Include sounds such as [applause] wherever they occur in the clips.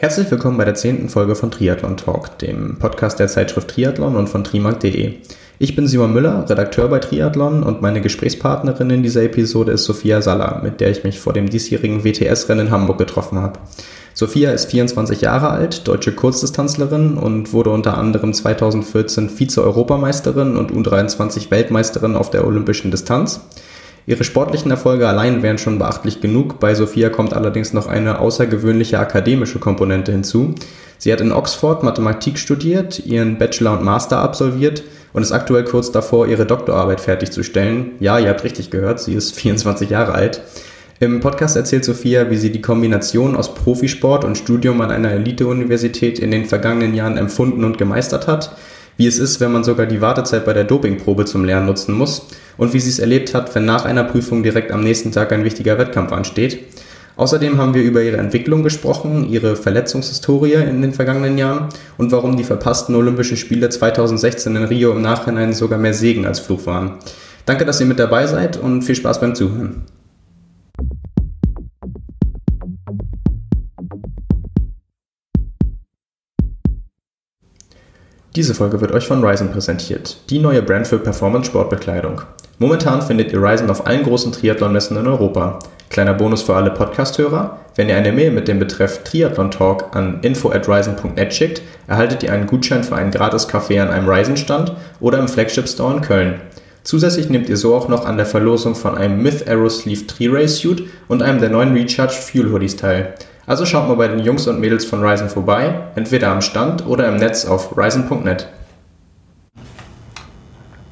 Herzlich willkommen bei der zehnten Folge von Triathlon Talk, dem Podcast der Zeitschrift Triathlon und von trimark.de. Ich bin Simon Müller, Redakteur bei Triathlon und meine Gesprächspartnerin in dieser Episode ist Sophia Salla, mit der ich mich vor dem diesjährigen WTS-Rennen in Hamburg getroffen habe. Sophia ist 24 Jahre alt, deutsche Kurzdistanzlerin und wurde unter anderem 2014 Vize-Europameisterin und U23 Weltmeisterin auf der olympischen Distanz. Ihre sportlichen Erfolge allein wären schon beachtlich genug. Bei Sophia kommt allerdings noch eine außergewöhnliche akademische Komponente hinzu. Sie hat in Oxford Mathematik studiert, ihren Bachelor und Master absolviert und ist aktuell kurz davor, ihre Doktorarbeit fertigzustellen. Ja, ihr habt richtig gehört, sie ist [laughs] 24 Jahre alt. Im Podcast erzählt Sophia, wie sie die Kombination aus Profisport und Studium an einer Elite-Universität in den vergangenen Jahren empfunden und gemeistert hat wie es ist, wenn man sogar die Wartezeit bei der Dopingprobe zum Lernen nutzen muss und wie sie es erlebt hat, wenn nach einer Prüfung direkt am nächsten Tag ein wichtiger Wettkampf ansteht. Außerdem haben wir über ihre Entwicklung gesprochen, ihre Verletzungshistorie in den vergangenen Jahren und warum die verpassten Olympischen Spiele 2016 in Rio im Nachhinein sogar mehr Segen als Fluch waren. Danke, dass ihr mit dabei seid und viel Spaß beim Zuhören. Diese Folge wird euch von Ryzen präsentiert, die neue Brand für Performance-Sportbekleidung. Momentan findet ihr Ryzen auf allen großen Triathlon-Messen in Europa. Kleiner Bonus für alle Podcast-Hörer: Wenn ihr eine Mail mit dem Betreff Triathlon Talk an info at ryzen.net schickt, erhaltet ihr einen Gutschein für einen Gratis-Kaffee an einem Ryzen-Stand oder im Flagship-Store in Köln. Zusätzlich nehmt ihr so auch noch an der Verlosung von einem Myth Aerosleeve Tri-Ray Suit und einem der neuen Recharge Fuel Hoodies teil. Also schaut mal bei den Jungs und Mädels von Ryzen vorbei, entweder am Stand oder im Netz auf ryzen.net.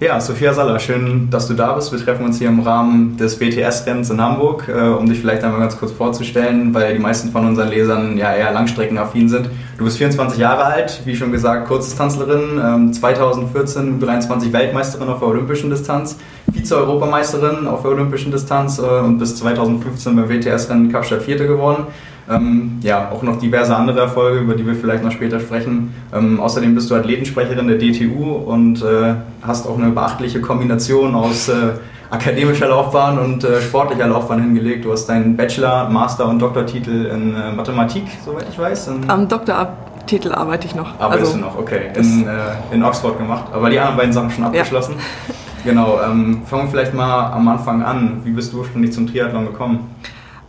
Ja, Sophia Saller, schön, dass du da bist. Wir treffen uns hier im Rahmen des WTS-Rennens in Hamburg, äh, um dich vielleicht einmal ganz kurz vorzustellen, weil die meisten von unseren Lesern ja eher langstreckenaffin sind. Du bist 24 Jahre alt, wie schon gesagt, Kurzdistanzlerin, 2014 23 Weltmeisterin auf der olympischen Distanz, Vize-Europameisterin auf der olympischen Distanz äh, und bis 2015 beim WTS-Rennen Kapstadt Vierte geworden. Ähm, ja, auch noch diverse andere Erfolge, über die wir vielleicht noch später sprechen. Ähm, außerdem bist du Athletensprecherin der DTU und äh, hast auch eine beachtliche Kombination aus äh, akademischer Laufbahn und äh, sportlicher Laufbahn hingelegt. Du hast deinen Bachelor, Master und Doktortitel in äh, Mathematik, soweit ich weiß. Am Doktortitel arbeite ich noch. Arbeitest also, du noch, okay. In, äh, in Oxford gemacht. Aber die anderen beiden Sachen schon abgeschlossen. Ja. [laughs] Genau, ähm, fangen wir vielleicht mal am Anfang an. Wie bist du ursprünglich zum Triathlon gekommen?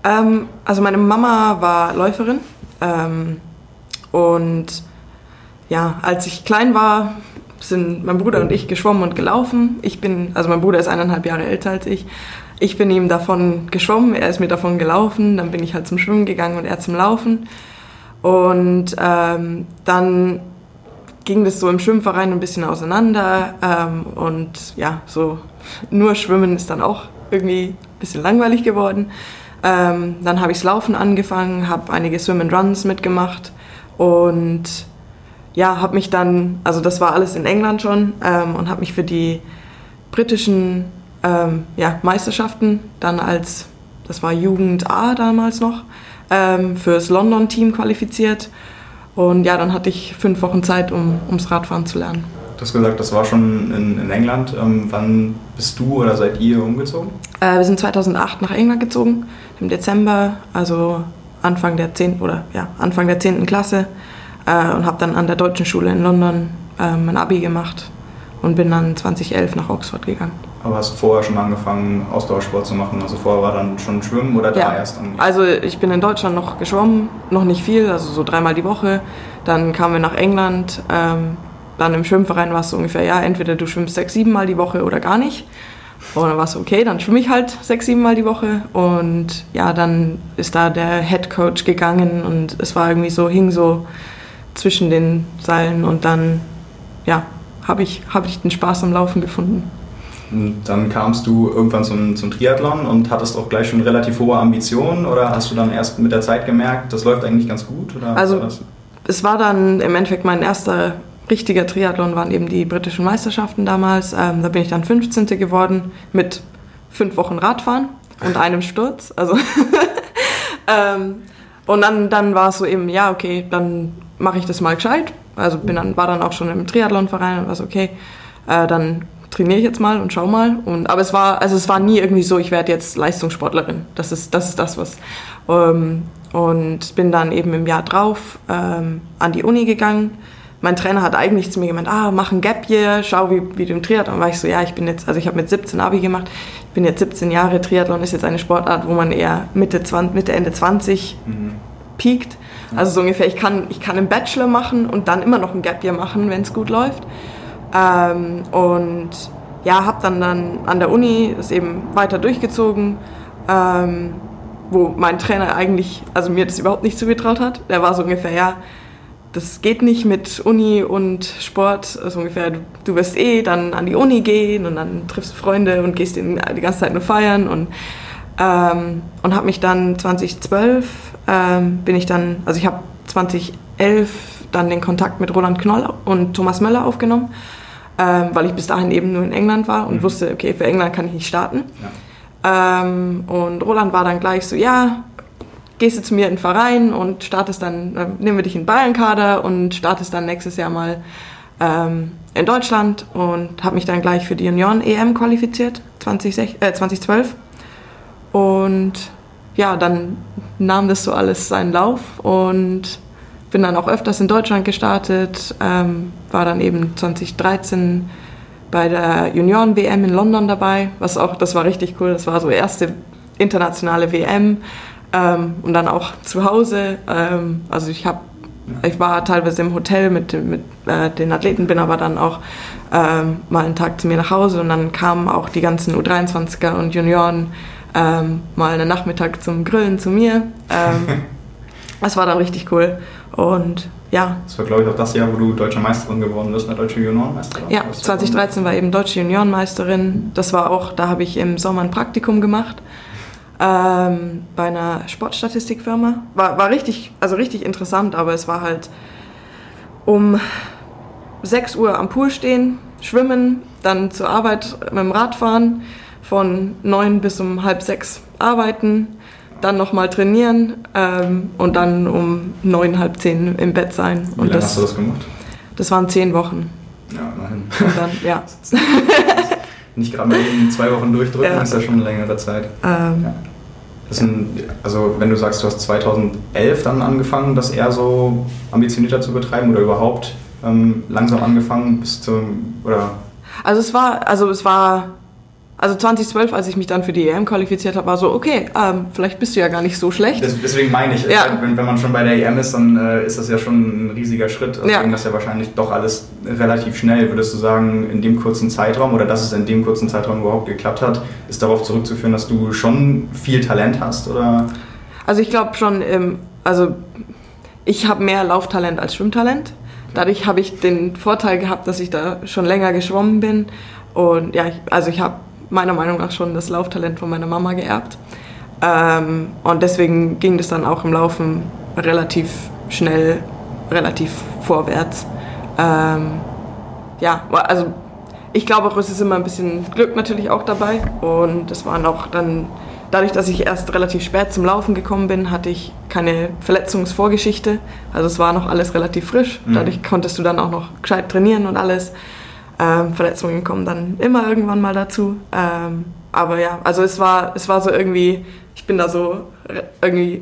Ähm, also meine Mama war Läuferin ähm, und ja, als ich klein war, sind mein Bruder und ich geschwommen und gelaufen. Ich bin, also mein Bruder ist eineinhalb Jahre älter als ich. Ich bin ihm davon geschwommen, er ist mir davon gelaufen, dann bin ich halt zum Schwimmen gegangen und er zum Laufen. Und ähm, dann ging das so im Schwimmverein ein bisschen auseinander ähm, und ja, so nur Schwimmen ist dann auch irgendwie ein bisschen langweilig geworden. Ähm, dann habe ich das Laufen angefangen, habe einige Swim and Runs mitgemacht und ja, habe mich dann, also das war alles in England schon ähm, und habe mich für die britischen ähm, ja, Meisterschaften dann als, das war Jugend A damals noch, ähm, fürs London-Team qualifiziert. Und ja, dann hatte ich fünf Wochen Zeit, um ums Radfahren zu lernen. Du hast gesagt, das war schon in, in England. Ähm, wann bist du oder seid ihr umgezogen? Äh, wir sind 2008 nach England gezogen, im Dezember, also Anfang der 10. oder ja, Anfang der 10. Klasse äh, und habe dann an der deutschen Schule in London äh, mein Abi gemacht und bin dann 2011 nach Oxford gegangen. Aber hast du vorher schon angefangen, Ausdauersport zu machen? Also vorher war dann schon Schwimmen oder da ja. erst? An also ich bin in Deutschland noch geschwommen, noch nicht viel, also so dreimal die Woche. Dann kamen wir nach England, ähm, dann im Schwimmverein war es so ungefähr, ja, entweder du schwimmst sechs, sieben Mal die Woche oder gar nicht. Und dann war es okay, dann schwimme ich halt sechs, sieben Mal die Woche. Und ja, dann ist da der Head Coach gegangen und es war irgendwie so, hing so zwischen den Seilen und dann, ja, habe ich, hab ich den Spaß am Laufen gefunden. Und dann kamst du irgendwann zum, zum Triathlon und hattest auch gleich schon relativ hohe Ambitionen oder hast du dann erst mit der Zeit gemerkt, das läuft eigentlich ganz gut? Oder also es war dann im Endeffekt mein erster richtiger Triathlon waren eben die britischen Meisterschaften damals. Ähm, da bin ich dann 15. geworden mit fünf Wochen Radfahren und einem Sturz. Also [laughs] ähm, und dann, dann war es so eben, ja, okay, dann mache ich das mal gescheit. Also bin dann, war dann auch schon im Triathlonverein und war so, okay, äh, dann trainiere ich jetzt mal und schau mal. Und, aber es war, also es war nie irgendwie so, ich werde jetzt Leistungssportlerin. Das ist das, ist das was. Ähm, und bin dann eben im Jahr drauf ähm, an die Uni gegangen. Mein Trainer hat eigentlich zu mir gemeint, ah, mach ein Gap Year, schau, wie, wie du im Triathlon. war ich so, ja, ich bin jetzt, also ich habe mit 17 Abi gemacht, ich bin jetzt 17 Jahre, Triathlon ist jetzt eine Sportart, wo man eher Mitte, 20, Mitte Ende 20 mhm. piekt. Also so ungefähr, ich kann, ich kann einen Bachelor machen und dann immer noch ein Gap Year machen, wenn es gut läuft. Ähm, und ja, habe dann, dann an der Uni das eben weiter durchgezogen, ähm, wo mein Trainer eigentlich, also mir das überhaupt nicht zugetraut hat. Der war so ungefähr, ja, das geht nicht mit Uni und Sport. Also ungefähr, du, du wirst eh dann an die Uni gehen und dann triffst du Freunde und gehst die ganze Zeit nur feiern und ähm, und habe mich dann 2012 ähm, bin ich dann, also ich habe 2011 dann den Kontakt mit Roland Knoll und Thomas Möller aufgenommen ähm, weil ich bis dahin eben nur in England war und mhm. wusste, okay, für England kann ich nicht starten. Ja. Ähm, und Roland war dann gleich so, ja, gehst du zu mir in den Verein und startest dann, äh, nehmen wir dich in Bayern-Kader und startest dann nächstes Jahr mal ähm, in Deutschland und habe mich dann gleich für die Union-EM qualifiziert, 20, äh, 2012. Und ja, dann nahm das so alles seinen Lauf und bin dann auch öfters in Deutschland gestartet, ähm, war dann eben 2013 bei der Junioren-WM in London dabei, was auch, das war richtig cool, das war so erste internationale WM ähm, und dann auch zu Hause. Ähm, also ich habe, ich war teilweise im Hotel mit, mit äh, den Athleten, bin aber dann auch ähm, mal einen Tag zu mir nach Hause und dann kamen auch die ganzen U23er und Junioren ähm, mal einen Nachmittag zum Grillen zu mir. Ähm, [laughs] das war dann richtig cool. Und ja. Das war, glaube ich, auch das Jahr, wo du deutsche Meisterin geworden bist, eine deutsche Juniorenmeisterin. Ja, 2013 war eben deutsche Juniorenmeisterin. Das war auch, da habe ich im Sommer ein Praktikum gemacht. Ähm, bei einer Sportstatistikfirma. War, war richtig, also richtig interessant, aber es war halt um 6 Uhr am Pool stehen, schwimmen, dann zur Arbeit mit dem Rad fahren, von 9 bis um halb 6 arbeiten, dann nochmal trainieren ähm, und dann um neun, halb zehn im Bett sein. Wie lange das, hast du das gemacht? Das waren zehn Wochen. Ja, immerhin. Und dann, ja. [laughs] Nicht gerade mal in zwei Wochen durchdrücken, ja. ist ja schon eine längere Zeit. Ähm, ja. Ein, also wenn du sagst, du hast 2011 dann angefangen, das eher so ambitionierter zu betreiben oder überhaupt ähm, langsam angefangen bis zum oder? Also es war, also es war also 2012, als ich mich dann für die EM qualifiziert habe, war so, okay, ähm, vielleicht bist du ja gar nicht so schlecht. deswegen meine ich, ja. wenn, wenn, man schon bei der EM ist, dann äh, ist das ja schon ein riesiger Schritt. Also ja. ging das ja wahrscheinlich doch alles relativ schnell. Würdest du sagen, in dem kurzen Zeitraum oder dass es in dem kurzen Zeitraum überhaupt geklappt hat, ist darauf zurückzuführen, dass du schon viel Talent hast? Oder? Also ich glaube schon, ähm, also ich habe mehr Lauftalent als Schwimmtalent. Dadurch habe ich den Vorteil gehabt, dass ich da schon länger geschwommen bin. Und ja, ich, also ich habe meiner Meinung nach schon das Lauftalent von meiner Mama geerbt. Ähm, und deswegen ging das dann auch im Laufen relativ schnell, relativ vorwärts. Ähm, ja, also ich glaube auch, es ist immer ein bisschen Glück natürlich auch dabei. Und es waren auch dann, dadurch, dass ich erst relativ spät zum Laufen gekommen bin, hatte ich keine Verletzungsvorgeschichte. Also es war noch alles relativ frisch. Mhm. Dadurch konntest du dann auch noch gescheit trainieren und alles. Ähm, Verletzungen kommen dann immer irgendwann mal dazu. Ähm, aber ja, also es war, es war so irgendwie, ich bin da so irgendwie,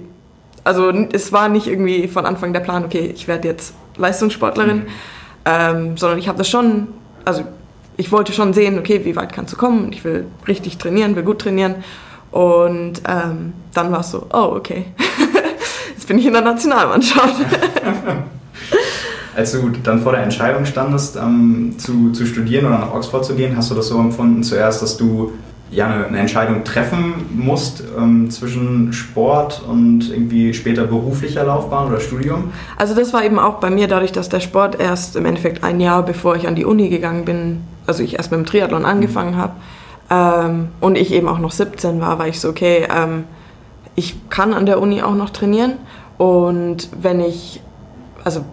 also es war nicht irgendwie von Anfang der Plan, okay, ich werde jetzt Leistungssportlerin, mhm. ähm, sondern ich habe das schon, also ich wollte schon sehen, okay, wie weit kannst du kommen? Ich will richtig trainieren, will gut trainieren. Und ähm, dann war es so, oh, okay, [laughs] jetzt bin ich in der Nationalmannschaft. [laughs] Als du dann vor der Entscheidung standest, ähm, zu, zu studieren oder nach Oxford zu gehen, hast du das so empfunden zuerst, dass du ja eine, eine Entscheidung treffen musst ähm, zwischen Sport und irgendwie später beruflicher Laufbahn oder Studium? Also das war eben auch bei mir dadurch, dass der Sport erst im Endeffekt ein Jahr bevor ich an die Uni gegangen bin, also ich erst mit dem Triathlon angefangen mhm. habe ähm, und ich eben auch noch 17 war, war ich so, okay, ähm, ich kann an der Uni auch noch trainieren und wenn ich, also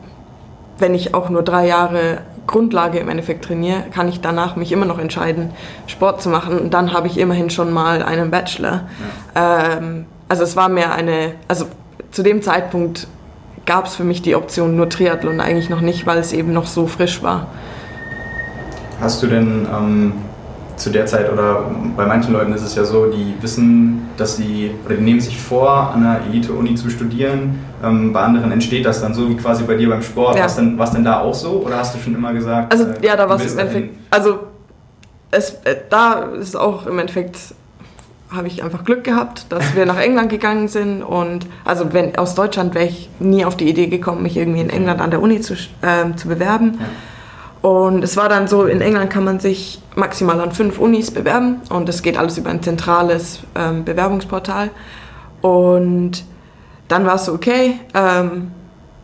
wenn ich auch nur drei Jahre Grundlage im Endeffekt trainiere, kann ich danach mich immer noch entscheiden, Sport zu machen. Und dann habe ich immerhin schon mal einen Bachelor. Ja. Ähm, also es war mehr eine, also zu dem Zeitpunkt gab es für mich die Option nur Triathlon eigentlich noch nicht, weil es eben noch so frisch war. Hast du denn ähm, zu der Zeit oder bei manchen Leuten ist es ja so, die wissen, dass sie oder die nehmen sich vor, an einer Elite-Uni zu studieren. Ähm, bei anderen entsteht das dann so wie quasi bei dir beim Sport. Ja. War es denn, da auch so oder hast du schon immer gesagt? Also äh, ja, da war es im Endeffekt. Also es, äh, da ist auch im Endeffekt habe ich einfach Glück gehabt, dass wir nach England gegangen sind und also wenn aus Deutschland wäre ich nie auf die Idee gekommen, mich irgendwie in England an der Uni zu, äh, zu bewerben. Ja. Und es war dann so, in England kann man sich maximal an fünf Unis bewerben und das geht alles über ein zentrales ähm, Bewerbungsportal. Und dann war es so, okay, ähm,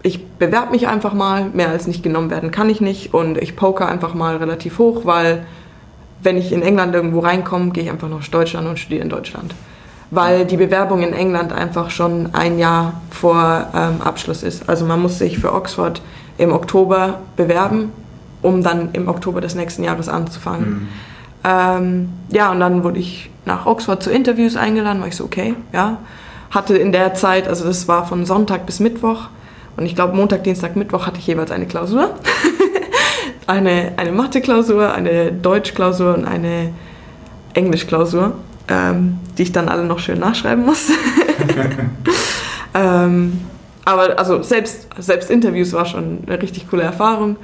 ich bewerbe mich einfach mal, mehr als nicht genommen werden kann ich nicht und ich poker einfach mal relativ hoch, weil wenn ich in England irgendwo reinkomme, gehe ich einfach nach Deutschland und studiere in Deutschland. Weil die Bewerbung in England einfach schon ein Jahr vor ähm, Abschluss ist. Also man muss sich für Oxford im Oktober bewerben um dann im Oktober des nächsten Jahres anzufangen. Mhm. Ähm, ja, und dann wurde ich nach Oxford zu Interviews eingeladen, war ich so, okay, ja. Hatte in der Zeit, also das war von Sonntag bis Mittwoch und ich glaube Montag, Dienstag, Mittwoch hatte ich jeweils eine Klausur. [laughs] eine eine Mathe-Klausur, eine Deutsch-Klausur und eine Englisch-Klausur, ähm, die ich dann alle noch schön nachschreiben muss. [laughs] [laughs] ähm, aber also selbst, selbst Interviews war schon eine richtig coole Erfahrung.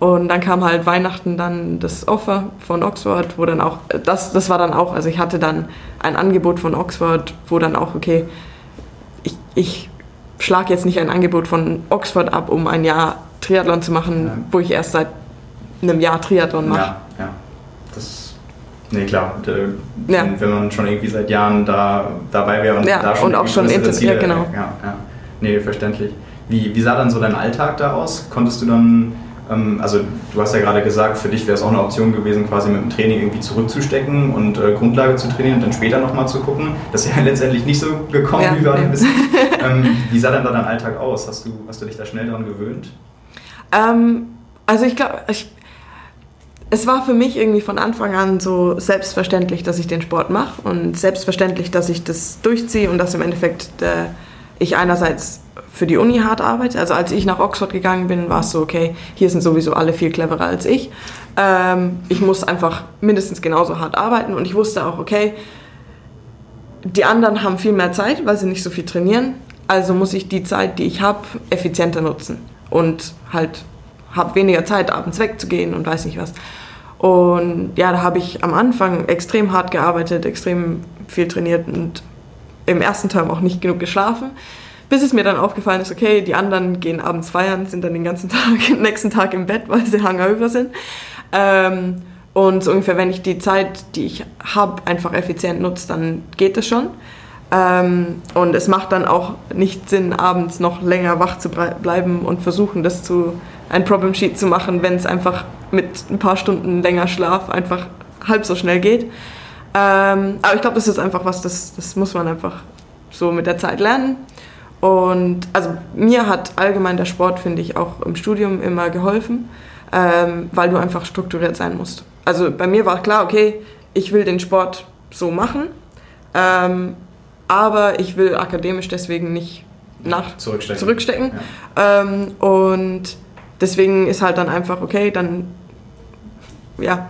Und dann kam halt Weihnachten dann das Offer von Oxford, wo dann auch, das, das war dann auch, also ich hatte dann ein Angebot von Oxford, wo dann auch, okay, ich, ich schlage jetzt nicht ein Angebot von Oxford ab, um ein Jahr Triathlon zu machen, ja. wo ich erst seit einem Jahr Triathlon mache. Ja, ja. Das, nee, klar. Ja. Wenn man schon irgendwie seit Jahren da dabei wäre und ja, da schon und auch schon interessiert, genau. Ja, ja. Nee, verständlich. Wie, wie sah dann so dein Alltag da aus? Konntest du dann also du hast ja gerade gesagt, für dich wäre es auch eine Option gewesen, quasi mit dem Training irgendwie zurückzustecken und äh, Grundlage zu trainieren und dann später nochmal zu gucken. Das ist ja [laughs] letztendlich nicht so gekommen, ja, wie wir alle wissen. [laughs] ähm, wie sah denn da dein Alltag aus? Hast du, hast du dich da schnell daran gewöhnt? Ähm, also ich glaube, es war für mich irgendwie von Anfang an so selbstverständlich, dass ich den Sport mache und selbstverständlich, dass ich das durchziehe und dass im Endeffekt äh, ich einerseits für die Uni hart arbeite. Also als ich nach Oxford gegangen bin, war es so, okay, hier sind sowieso alle viel cleverer als ich. Ähm, ich muss einfach mindestens genauso hart arbeiten und ich wusste auch, okay, die anderen haben viel mehr Zeit, weil sie nicht so viel trainieren. Also muss ich die Zeit, die ich habe, effizienter nutzen und halt habe weniger Zeit, abends wegzugehen und weiß nicht was. Und ja, da habe ich am Anfang extrem hart gearbeitet, extrem viel trainiert und im ersten Term auch nicht genug geschlafen. Bis es mir dann aufgefallen ist, okay, die anderen gehen abends feiern, sind dann den ganzen [laughs] Tag, nächsten Tag im Bett, weil sie hangover sind. Ähm, und so ungefähr, wenn ich die Zeit, die ich habe, einfach effizient nutze, dann geht es schon. Ähm, und es macht dann auch nicht Sinn, abends noch länger wach zu bleiben und versuchen, das zu ein Problem Sheet zu machen, wenn es einfach mit ein paar Stunden länger Schlaf einfach halb so schnell geht. Ähm, aber ich glaube, das ist einfach was, das, das muss man einfach so mit der Zeit lernen. Und also mir hat allgemein der Sport, finde ich, auch im Studium immer geholfen, ähm, weil du einfach strukturiert sein musst. Also bei mir war klar, okay, ich will den Sport so machen, ähm, aber ich will akademisch deswegen nicht nach zurückstecken. zurückstecken. Ja. Ähm, und deswegen ist halt dann einfach, okay, dann ja,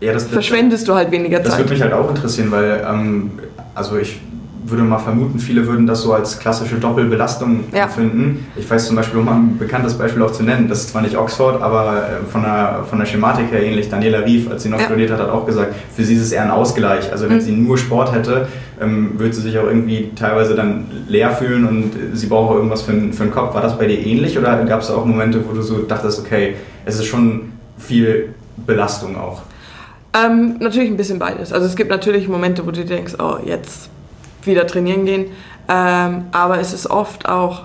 ja das, verschwendest du halt weniger Zeit. Das würde mich halt auch interessieren, weil ähm, also ich würde mal vermuten, viele würden das so als klassische Doppelbelastung ja. empfinden. Ich weiß zum Beispiel, um mal ein bekanntes Beispiel auch zu nennen, das ist zwar nicht Oxford, aber äh, von der, von der Schematik her ähnlich. Daniela Rief, als sie noch ja. studiert hat, hat auch gesagt, für sie ist es eher ein Ausgleich. Also wenn mhm. sie nur Sport hätte, ähm, würde sie sich auch irgendwie teilweise dann leer fühlen und sie brauche irgendwas für, für den Kopf. War das bei dir ähnlich oder gab es auch Momente, wo du so dachtest, okay, es ist schon viel Belastung auch? Ähm, natürlich ein bisschen beides. Also es gibt natürlich Momente, wo du denkst, oh, jetzt wieder trainieren gehen. Ähm, aber es ist oft auch,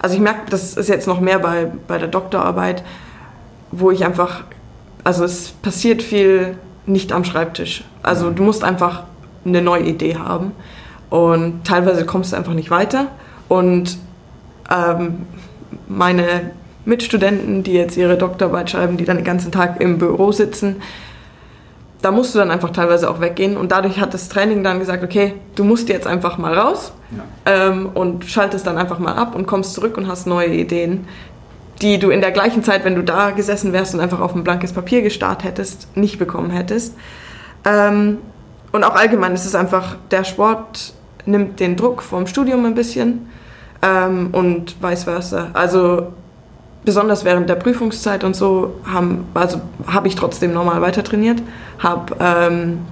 also ich merke, das ist jetzt noch mehr bei, bei der Doktorarbeit, wo ich einfach, also es passiert viel nicht am Schreibtisch. Also du musst einfach eine neue Idee haben und teilweise kommst du einfach nicht weiter. Und ähm, meine Mitstudenten, die jetzt ihre Doktorarbeit schreiben, die dann den ganzen Tag im Büro sitzen, da musst du dann einfach teilweise auch weggehen. Und dadurch hat das Training dann gesagt, okay, du musst jetzt einfach mal raus ja. ähm, und schaltest dann einfach mal ab und kommst zurück und hast neue Ideen, die du in der gleichen Zeit, wenn du da gesessen wärst und einfach auf ein blankes Papier gestarrt hättest, nicht bekommen hättest. Ähm, und auch allgemein ist es einfach, der Sport nimmt den Druck vom Studium ein bisschen ähm, und vice versa. Also besonders während der Prüfungszeit und so haben, also habe ich trotzdem normal weiter trainiert. Habe, ähm,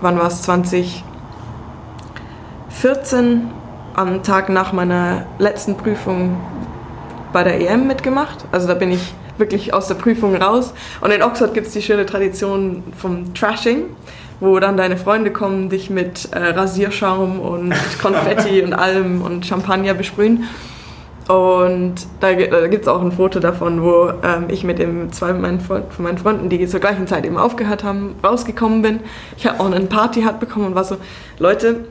wann war es, 2014 am Tag nach meiner letzten Prüfung bei der EM mitgemacht. Also da bin ich wirklich aus der Prüfung raus. Und in Oxford gibt es die schöne Tradition vom Trashing, wo dann deine Freunde kommen, dich mit äh, Rasierschaum und Konfetti [laughs] und allem und Champagner besprühen. Und da, da gibt es auch ein Foto davon, wo ähm, ich mit dem, zwei meinen von meinen Freunden, die zur gleichen Zeit eben aufgehört haben, rausgekommen bin. Ich habe auch einen Party-Hat bekommen und war so, Leute,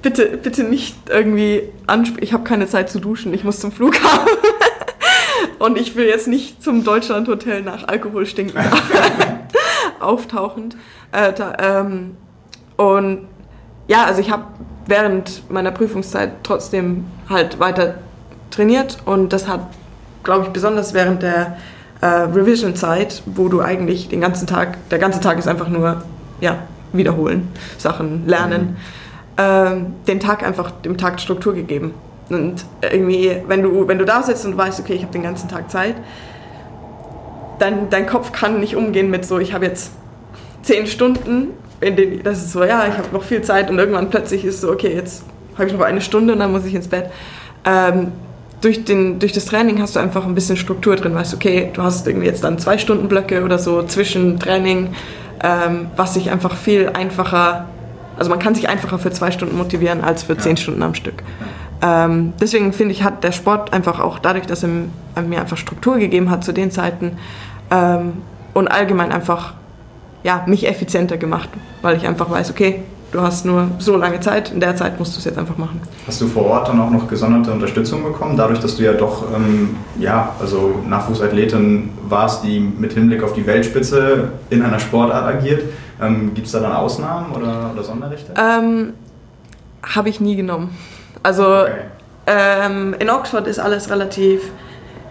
bitte, bitte nicht irgendwie ansprechen. Ich habe keine Zeit zu duschen, ich muss zum Flughafen. [laughs] und ich will jetzt nicht zum Deutschland-Hotel nach Alkohol stinken [laughs] auftauchend. Äh, da, ähm, und ja, also ich habe während meiner Prüfungszeit trotzdem halt weiter trainiert und das hat, glaube ich, besonders während der äh, Revision-Zeit, wo du eigentlich den ganzen Tag, der ganze Tag ist einfach nur, ja, wiederholen, Sachen lernen, mhm. äh, den Tag einfach dem Tag Struktur gegeben. Und irgendwie, wenn du, wenn du da sitzt und weißt, okay, ich habe den ganzen Tag Zeit, dann dein Kopf kann nicht umgehen mit so, ich habe jetzt zehn Stunden, in denen, das ist so, ja, ich habe noch viel Zeit und irgendwann plötzlich ist so, okay, jetzt habe ich noch eine Stunde und dann muss ich ins Bett. Ähm, durch, den, durch das Training hast du einfach ein bisschen Struktur drin, weißt okay, du hast irgendwie jetzt dann zwei Stunden Blöcke oder so zwischen Training, ähm, was sich einfach viel einfacher, also man kann sich einfacher für zwei Stunden motivieren als für ja. zehn Stunden am Stück. Ähm, deswegen finde ich, hat der Sport einfach auch dadurch, dass er mir einfach Struktur gegeben hat zu den Zeiten ähm, und allgemein einfach ja, mich effizienter gemacht, weil ich einfach weiß, okay, du hast nur so lange Zeit, in der Zeit musst du es jetzt einfach machen. Hast du vor Ort dann auch noch gesonderte Unterstützung bekommen, dadurch, dass du ja doch ähm, ja, also Nachwuchsathletin warst, die mit Hinblick auf die Weltspitze in einer Sportart agiert? Ähm, Gibt es da dann Ausnahmen oder, oder Sonderrechte? Ähm, Habe ich nie genommen. Also okay. Ähm, in Oxford ist alles relativ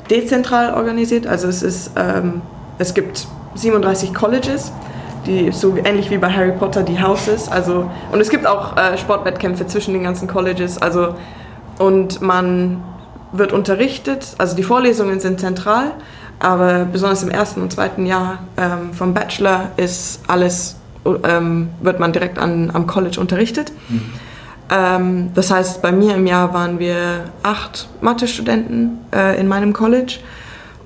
dezentral organisiert. Also es ist, ähm, es gibt 37 Colleges die so ähnlich wie bei Harry Potter die Houses. Also, und es gibt auch äh, Sportwettkämpfe zwischen den ganzen Colleges. Also, und man wird unterrichtet, also die Vorlesungen sind zentral, aber besonders im ersten und zweiten Jahr ähm, vom Bachelor ist alles, ähm, wird man direkt an, am College unterrichtet. Mhm. Ähm, das heißt, bei mir im Jahr waren wir acht Mathe-Studenten äh, in meinem College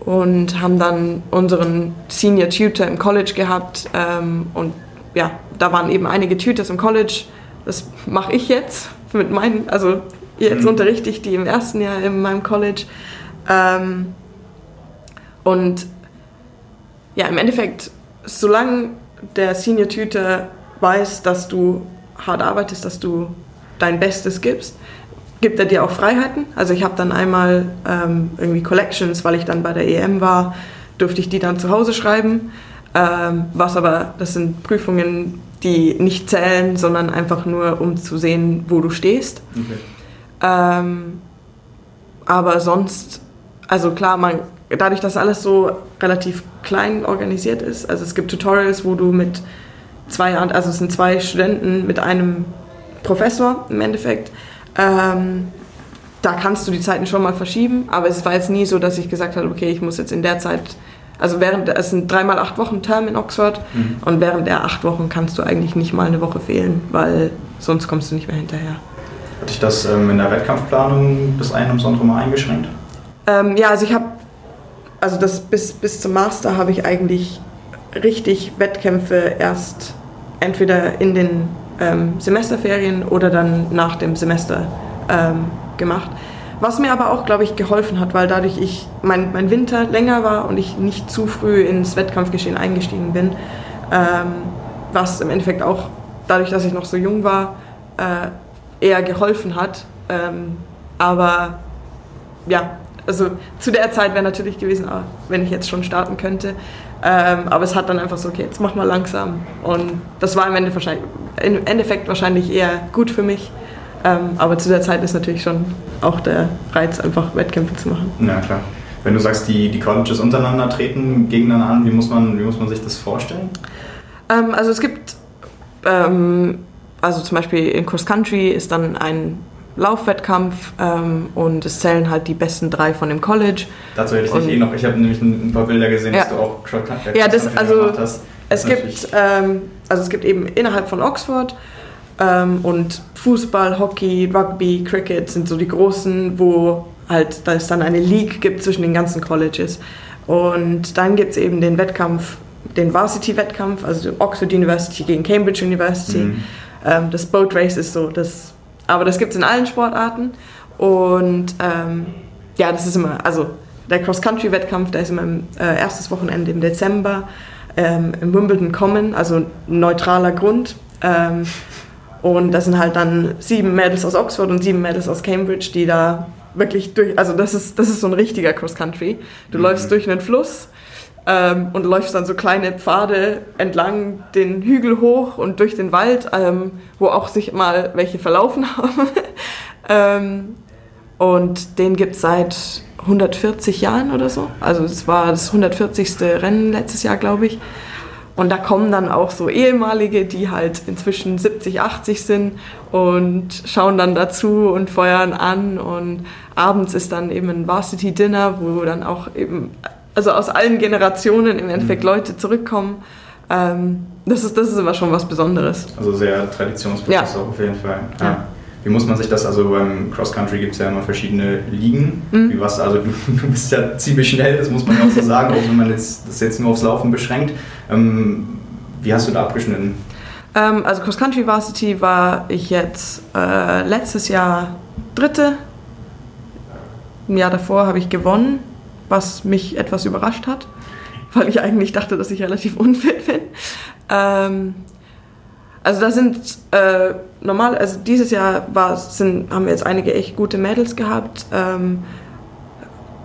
und haben dann unseren Senior Tutor im College gehabt ähm, und ja, da waren eben einige Tutors im College. Das mache ich jetzt mit meinen, also jetzt mhm. unterrichte ich die im ersten Jahr in meinem College. Ähm, und ja, im Endeffekt, solange der Senior Tutor weiß, dass du hart arbeitest, dass du dein Bestes gibst, gibt er dir auch Freiheiten. Also ich habe dann einmal ähm, irgendwie Collections, weil ich dann bei der EM war, durfte ich die dann zu Hause schreiben. Ähm, was aber, das sind Prüfungen, die nicht zählen, sondern einfach nur, um zu sehen, wo du stehst. Okay. Ähm, aber sonst, also klar, man, dadurch, dass alles so relativ klein organisiert ist, also es gibt Tutorials, wo du mit zwei, also es sind zwei Studenten mit einem Professor im Endeffekt, ähm, da kannst du die Zeiten schon mal verschieben, aber es war jetzt nie so, dass ich gesagt habe, okay, ich muss jetzt in der Zeit, also während, es sind dreimal acht Wochen Term in Oxford mhm. und während der acht Wochen kannst du eigentlich nicht mal eine Woche fehlen, weil sonst kommst du nicht mehr hinterher. Hat dich das ähm, in der Wettkampfplanung das eine ums andere Mal eingeschränkt? Ähm, ja, also ich habe, also das bis, bis zum Master habe ich eigentlich richtig Wettkämpfe erst entweder in den ähm, Semesterferien oder dann nach dem Semester ähm, gemacht. Was mir aber auch, glaube ich, geholfen hat, weil dadurch ich mein, mein Winter länger war und ich nicht zu früh ins Wettkampfgeschehen eingestiegen bin, ähm, was im Endeffekt auch dadurch, dass ich noch so jung war, äh, eher geholfen hat. Ähm, aber ja, also zu der Zeit wäre natürlich gewesen, ah, wenn ich jetzt schon starten könnte. Ähm, aber es hat dann einfach so, okay, jetzt mach mal langsam. Und das war im Endeffekt wahrscheinlich, im Endeffekt wahrscheinlich eher gut für mich. Ähm, aber zu der Zeit ist natürlich schon auch der Reiz, einfach Wettkämpfe zu machen. Ja, klar. Wenn du sagst, die, die Colleges untereinander treten gegeneinander an, wie muss man, wie muss man sich das vorstellen? Ähm, also es gibt ähm, also zum Beispiel in Cross Country ist dann ein Laufwettkampf ähm, und es zählen halt die besten drei von dem College. Dazu hätte ich dich eh noch, ich habe nämlich ein paar Bilder gesehen, Ja. dass du auch Country Ja, das- also, gemacht hast. Es gibt, ähm, also es gibt eben innerhalb von Oxford ähm, und Fußball, Hockey, Rugby, Cricket sind so die großen, wo halt da es dann eine League gibt zwischen den ganzen Colleges. Und dann gibt es eben den Wettkampf, den Varsity-Wettkampf, also Oxford University gegen Cambridge University. Mhm. Ähm, das Boat Race ist so, das, aber das gibt es in allen Sportarten. Und ähm, ja, das ist immer, also der Cross-Country-Wettkampf, der ist immer im äh, erstes Wochenende im Dezember ähm, im Wimbledon Common, also ein neutraler Grund. Ähm, und das sind halt dann sieben Mädels aus Oxford und sieben Mädels aus Cambridge, die da wirklich durch, also das ist, das ist so ein richtiger Cross-Country. Du Mhm. läufst durch einen Fluss ähm, und läufst dann so kleine Pfade entlang den Hügel hoch und durch den Wald, ähm, wo auch sich mal welche verlaufen [laughs] haben. ähm, und den gibt es seit 140 Jahren oder so. Also es war das 140. Rennen letztes Jahr, glaube ich. Und da kommen dann auch so ehemalige, die halt inzwischen 70, 80 sind und schauen dann dazu und feuern an. Und abends ist dann eben ein Varsity Dinner, wo dann auch eben, also aus allen Generationen im Endeffekt Mhm. Leute zurückkommen. Ähm, das, ist, das ist immer schon was Besonderes. Also sehr traditionsbewusst Ja. auch auf jeden Fall. Ja. Wie muss man sich das, also beim Cross Country gibt es ja immer verschiedene Ligen. Mhm. Wie was, also du, [laughs] du bist ja ziemlich schnell, das muss man ja auch so sagen, auch wenn man jetzt, das jetzt nur aufs Laufen beschränkt. Ähm, wie hast du da abgeschnitten? Ähm, also Cross Country Varsity war ich jetzt äh, letztes Jahr Dritte. Ein Jahr davor habe ich gewonnen, was mich etwas überrascht hat, weil ich eigentlich dachte, dass ich relativ unfit bin. Ähm, also da sind äh, normal, also dieses Jahr war, sind, haben wir jetzt einige echt gute Mädels gehabt, ähm,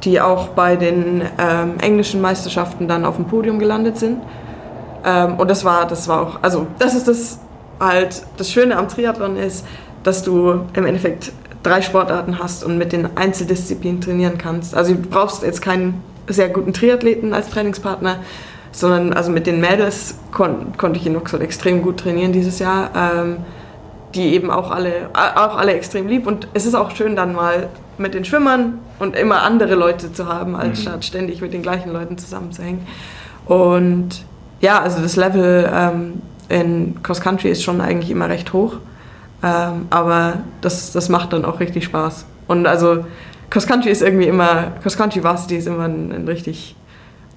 die auch bei den ähm, englischen Meisterschaften dann auf dem Podium gelandet sind. Ähm, und das war, das war auch, also das ist das halt, das Schöne am Triathlon ist, dass du im Endeffekt drei Sportarten hast und mit den Einzeldisziplinen trainieren kannst. Also du brauchst jetzt keinen sehr guten Triathleten als Trainingspartner, sondern also mit den Mädels kon konnte ich in Oxford extrem gut trainieren dieses Jahr. Ähm, die eben auch alle, auch alle extrem lieb. Und es ist auch schön, dann mal mit den Schwimmern und immer andere Leute zu haben, als Mhm. statt ständig mit den gleichen Leuten zusammenzuhängen. Und ja, also das Level ähm, in Cross Country ist schon eigentlich immer recht hoch. Ähm, aber das, das macht dann auch richtig Spaß. Und also Cross Country ist irgendwie immer, Cross Country Varsity ist immer ein, ein richtig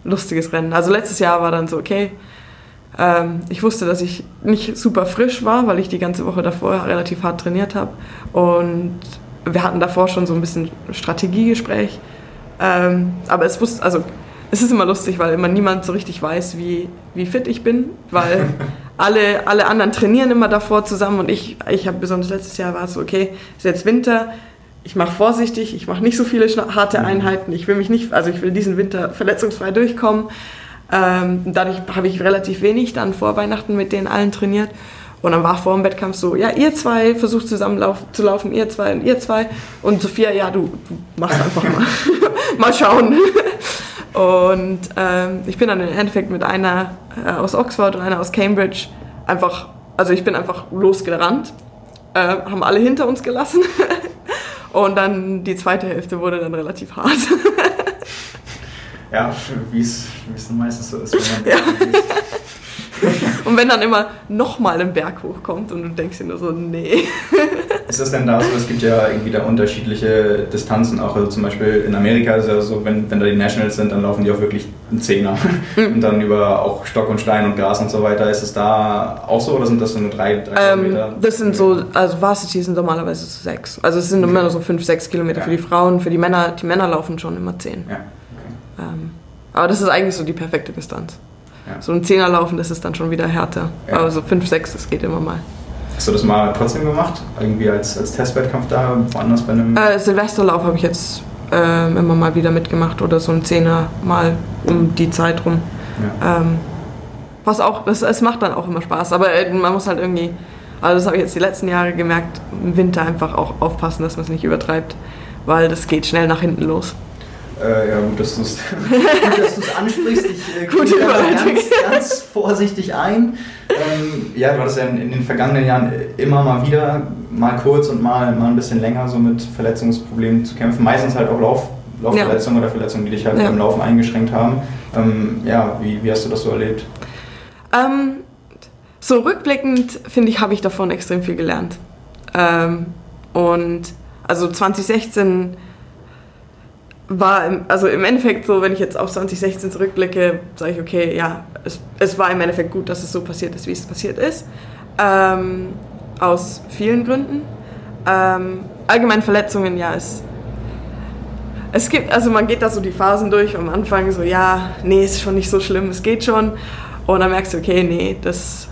lustiges Rennen. Also letztes Jahr war dann so, okay, ähm, ich wusste, dass ich nicht super frisch war, weil ich die ganze Woche davor relativ hart trainiert habe. Und wir hatten davor schon so ein bisschen Strategiegespräch. Ähm, aber es wusste, also es ist immer lustig, weil immer niemand so richtig weiß, wie, wie fit ich bin, weil [laughs] alle, alle anderen trainieren immer davor zusammen und ich, ich habe besonders letztes Jahr war es so, okay, ist jetzt Winter, ich mache vorsichtig, ich mache nicht so viele harte Einheiten, ich will mich nicht, also ich will diesen Winter verletzungsfrei durchkommen. Ähm, dadurch habe ich relativ wenig dann vor Weihnachten mit denen allen trainiert. Und dann war vor dem Wettkampf so, ja, ihr zwei versucht zusammen zu laufen, ihr zwei und ihr zwei. Und Sophia, ja, du, du machst einfach mal. [laughs] mal schauen. Und ähm, ich bin dann im Endeffekt mit einer äh, aus Oxford und einer aus Cambridge einfach, also ich bin einfach losgerannt, äh, haben alle hinter uns gelassen. [laughs] Und dann die zweite Hälfte wurde dann relativ hart. [laughs] Ja, wie es meistens so ist. Wenn man Ja. [laughs] [laughs] Und wenn dann immer nochmal ein Berg hochkommt und du denkst dir nur so, nee. Ist das denn da so? Es gibt ja irgendwie da unterschiedliche Distanzen auch. Also zum Beispiel in Amerika ist ja so, wenn, wenn da die Nationals sind, dann laufen die auch wirklich einen Zehner. Mhm. Und dann über auch Stock und Stein und Gras und so weiter. Ist es da auch so oder sind das so nur drei, drei Ähm, Kilometer? das sind so, also Varsity sind normalerweise so sechs. Also es sind immer nur so fünf, sechs Kilometer für die Frauen. Für die Männer, die Männer laufen schon immer zehn. Ja, okay. Ähm, aber das ist eigentlich so die perfekte Distanz. Ja. So ein Zehner laufen, das ist dann schon wieder härter. Ja. Aber so fünf, sechs, das geht immer mal. Hast du das mal trotzdem gemacht? Irgendwie als, als Testwettkampf da, woanders bei einem. Äh, Silvesterlauf habe ich jetzt ähm, immer mal wieder mitgemacht oder so ein Zehner mal um die Zeit rum. Ja. Ähm, was auch, das, es macht dann auch immer Spaß, aber äh, man muss halt irgendwie, also das habe ich jetzt die letzten Jahre gemerkt, im Winter einfach auch aufpassen, dass man es nicht übertreibt, weil das geht schnell nach hinten los. Äh, ja, gut, dass du es [laughs] ansprichst. Ich äh, gehe ganz, ganz vorsichtig ein. Ähm, ja, du hattest ja in, in, den vergangenen Jahren immer mal wieder, mal kurz und mal, mal ein bisschen länger so mit Verletzungsproblemen zu kämpfen. Meistens halt auch Lauf, Laufverletzungen ja. oder Verletzungen, die dich halt ja. beim Laufen eingeschränkt haben. Ähm, ja, wie, wie hast du das so erlebt? Ähm, so rückblickend, finde ich, habe ich davon extrem viel gelernt. Ähm, und also 2016 war, im, also im Endeffekt so, wenn ich jetzt auf 2016 zurückblicke, sage ich, okay, ja, es, es war im Endeffekt gut, dass es so passiert ist, wie es passiert ist. Ähm, aus vielen Gründen. Ähm, allgemein Verletzungen, ja, es, es gibt, also man geht da so die Phasen durch, am Anfang so, ja, nee, ist schon nicht so schlimm, es geht schon. Und dann merkst du, okay, nee, das,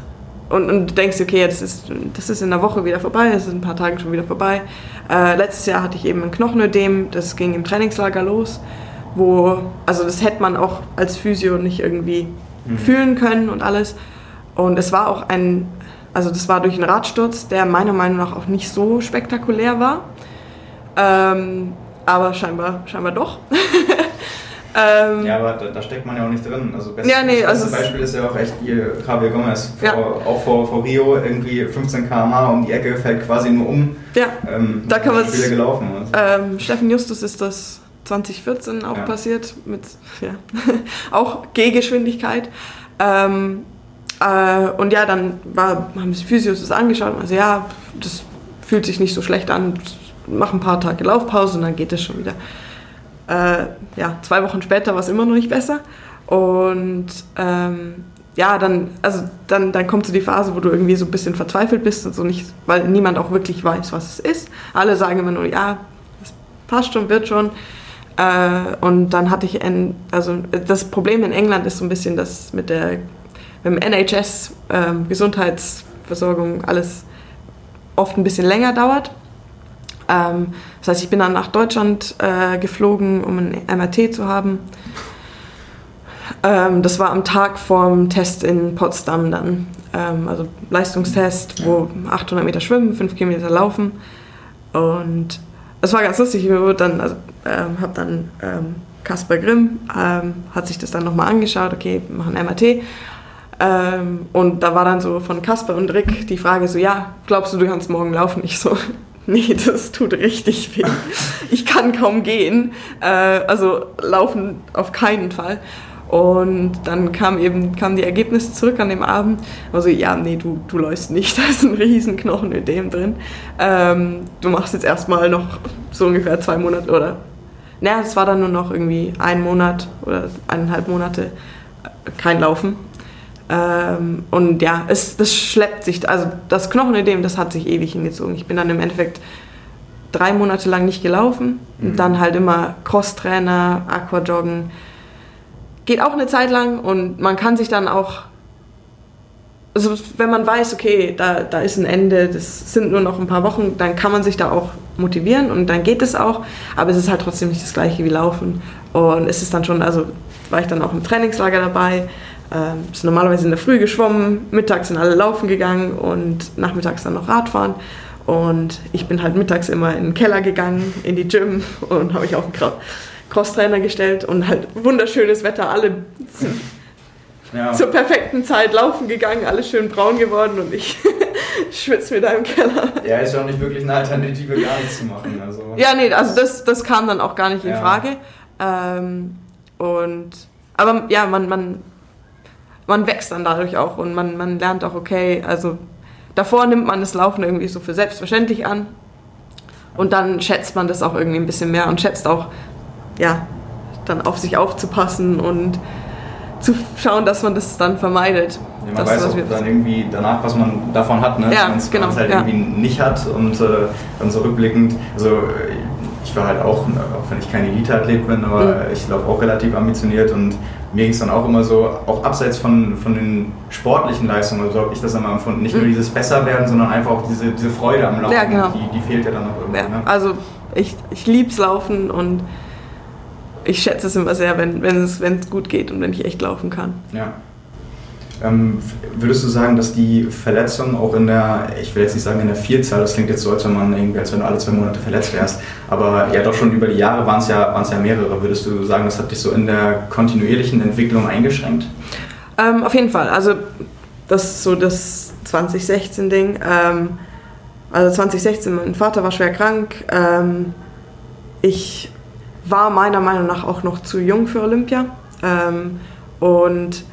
und, und du denkst, okay, das ist, das ist in einer Woche wieder vorbei, das ist in ein paar Tagen schon wieder vorbei. Äh, letztes Jahr hatte ich eben ein Knochenödem, das ging im Trainingslager los, wo, also das hätte man auch als Physio nicht irgendwie mhm. fühlen können und alles. Und es war auch ein, also das war durch einen Radsturz, der meiner Meinung nach auch nicht so spektakulär war. Ähm, aber scheinbar, scheinbar doch. [laughs] Ähm, ja, aber da, da, steckt man ja auch nicht drin. Also best, ja, nee, das beste also Beispiel ist ja auch echt hier Javier Gomez. Vor, ja. Auch vor, vor Rio irgendwie 15 km um die Ecke, fällt quasi nur um. Ja, ähm, da kann man Spiele gelaufen. Also. Ähm, Steffen Justus ist das 2014 auch ja. passiert mit ja, [laughs] auch Gehgeschwindigkeit. Ähm, äh, und ja, dann war, haben die Physios das angeschaut und also ja, das fühlt sich nicht so schlecht an. Mach ein paar Tage Laufpause und dann geht es schon wieder. Äh, ja, zwei Wochen später war es immer noch nicht besser. Und ähm, ja, dann, also dann, dann kommt so die Phase, wo du irgendwie so ein bisschen verzweifelt bist und so nicht, weil niemand auch wirklich weiß, was es ist. Alle sagen immer nur, ja, es passt schon, wird schon. Äh, und dann hatte ich, ein, also das Problem in England ist so ein bisschen, dass mit der mit dem NHS äh, Gesundheitsversorgung alles oft ein bisschen länger dauert. Ähm, das heißt, ich bin dann nach Deutschland äh, geflogen, um ein MRT zu haben. Ähm, das war am Tag vorm Test in Potsdam dann. Ähm, also Leistungstest, wo 800 Meter schwimmen, 5 Kilometer laufen. Und es war ganz lustig. Ich dann, also, ähm, habe dann ähm, Kasper Grimm, ähm, hat sich das dann nochmal angeschaut. Okay, wir machen MRT. Ähm, und da war dann so von Kasper und Rick die Frage so, ja, glaubst du, du kannst morgen laufen? Ich so, [laughs] nee, das tut richtig weh. Ich kann kaum gehen. Äh, also laufen auf keinen Fall. Und dann kam eben, kamen die Ergebnisse zurück an dem Abend. Also, ja, nee, du, du läufst nicht, [laughs] da ist ein riesen Knochenödem drin. Ähm, du machst jetzt erstmal noch so ungefähr zwei Monate oder, naja, es war dann nur noch irgendwie ein Monat oder eineinhalb Monate äh, kein Laufen. Ähm, und ja, es, das schleppt sich, also das Knochenödem, das hat sich ewig hingezogen. Ich bin dann im Endeffekt drei Monate lang nicht gelaufen mhm. dann halt immer Crosstrainer, Aquajoggen. Geht auch eine Zeit lang und man kann sich dann auch, also wenn man weiß, okay, da, da ist ein Ende, das sind nur noch ein paar Wochen, dann kann man sich da auch motivieren und dann geht es auch, aber es ist halt trotzdem nicht das gleiche wie Laufen. Und es ist dann schon, also war ich dann auch im Trainingslager dabei, ähm, ist normalerweise in der Früh geschwommen, mittags sind alle laufen gegangen und nachmittags dann noch Radfahren. Und ich bin halt mittags immer in den Keller gegangen, in die Gym [laughs] und habe mich auf den Crosstrainer gestellt und halt wunderschönes Wetter, alle ja. zur perfekten Zeit laufen gegangen, alles schön braun geworden und ich [laughs] schwitze mir da im Keller. Ja, ist ja auch nicht wirklich eine Alternative, gar nichts zu machen. Also. Ja, nee, also das, das kam dann auch gar nicht in ja. Frage. Ähm, und, aber ja, man, man man wächst dann dadurch auch und man, man lernt auch, okay, also davor nimmt man das Laufen irgendwie so für selbstverständlich an und dann schätzt man das auch irgendwie ein bisschen mehr und schätzt auch, ja, dann auf sich aufzupassen und zu schauen, dass man das dann vermeidet. Ja, man weiß auch dann irgendwie danach, was man davon hat, ne? ja, wenn es genau, halt ja. irgendwie nicht hat und äh, dann so rückblickend, also ich war halt auch, auch wenn ich kein Elite-Athlet bin, aber mhm. ich glaube auch relativ ambitioniert und mir ging es dann auch immer so, auch abseits von, von den sportlichen Leistungen, so habe ich das immer empfunden. Nicht mhm. nur dieses Besserwerden, sondern einfach auch diese, diese Freude am Laufen, ja, genau. die, die fehlt ja dann noch irgendwie. Ja, ne? Also ich, ich liebe es Laufen und ich schätze es immer sehr, wenn, wenn, es, wenn es gut geht und wenn ich echt laufen kann. Ja. Ähm, würdest du sagen, dass die Verletzung auch in der, ich will jetzt nicht sagen in der Vielzahl, das klingt jetzt so, als wenn man irgendwie, als wenn du alle zwei Monate verletzt wärst, aber ja doch schon über die Jahre waren es ja, ja mehrere. Würdest du sagen, das hat dich so in der kontinuierlichen Entwicklung eingeschränkt? Ähm, auf jeden Fall. Also das ist so das 2016-Ding. Ähm, also 2016, mein Vater war schwer krank. Ähm, ich war meiner Meinung nach auch noch zu jung für Olympia. Ähm, und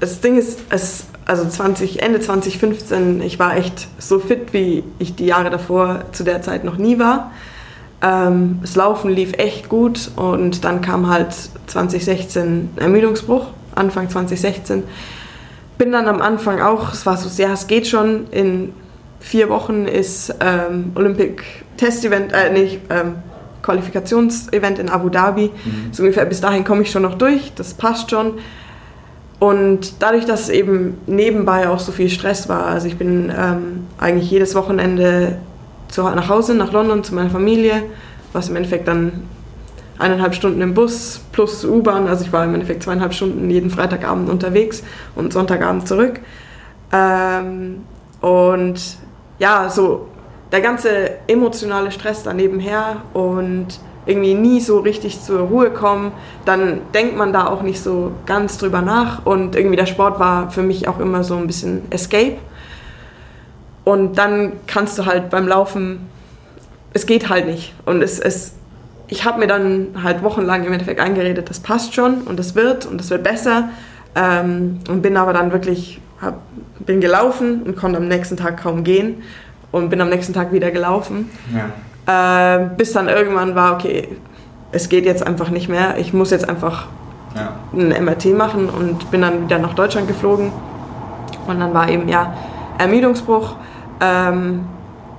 das Ding ist, es, also 20, Ende 2015, ich war echt so fit, wie ich die Jahre davor zu der Zeit noch nie war. Ähm, das Laufen lief echt gut und dann kam halt 2016 Ermüdungsbruch, Anfang 2016. Bin dann am Anfang auch, es war so, ja, es geht schon, in vier Wochen ist ähm, Olympic Test Event, äh, nicht, ähm, Qualifikationsevent in Abu Dhabi. Mhm. So ungefähr bis dahin komme ich schon noch durch, das passt schon. Und dadurch, dass eben nebenbei auch so viel Stress war, also ich bin ähm, eigentlich jedes Wochenende zu, nach Hause, nach London zu meiner Familie, was im Endeffekt dann eineinhalb Stunden im Bus plus U-Bahn, also ich war im Endeffekt zweieinhalb Stunden jeden Freitagabend unterwegs und Sonntagabend zurück. Ähm, und ja, so der ganze emotionale Stress da nebenher und irgendwie nie so richtig zur Ruhe kommen, dann denkt man da auch nicht so ganz drüber nach und irgendwie der Sport war für mich auch immer so ein bisschen Escape. Und dann kannst du halt beim Laufen, es geht halt nicht. Und es, es, ich habe mir dann halt wochenlang im Endeffekt eingeredet, das passt schon und das wird und das wird besser. Ähm, und bin aber dann wirklich, hab, bin gelaufen und konnte am nächsten Tag kaum gehen und bin am nächsten Tag wieder gelaufen. Ja. Äh, bis dann irgendwann war, okay, es geht jetzt einfach nicht mehr. Ich muss jetzt einfach ja. ein MRT machen und bin dann wieder nach Deutschland geflogen. Und dann war eben ja Ermüdungsbruch. Ähm,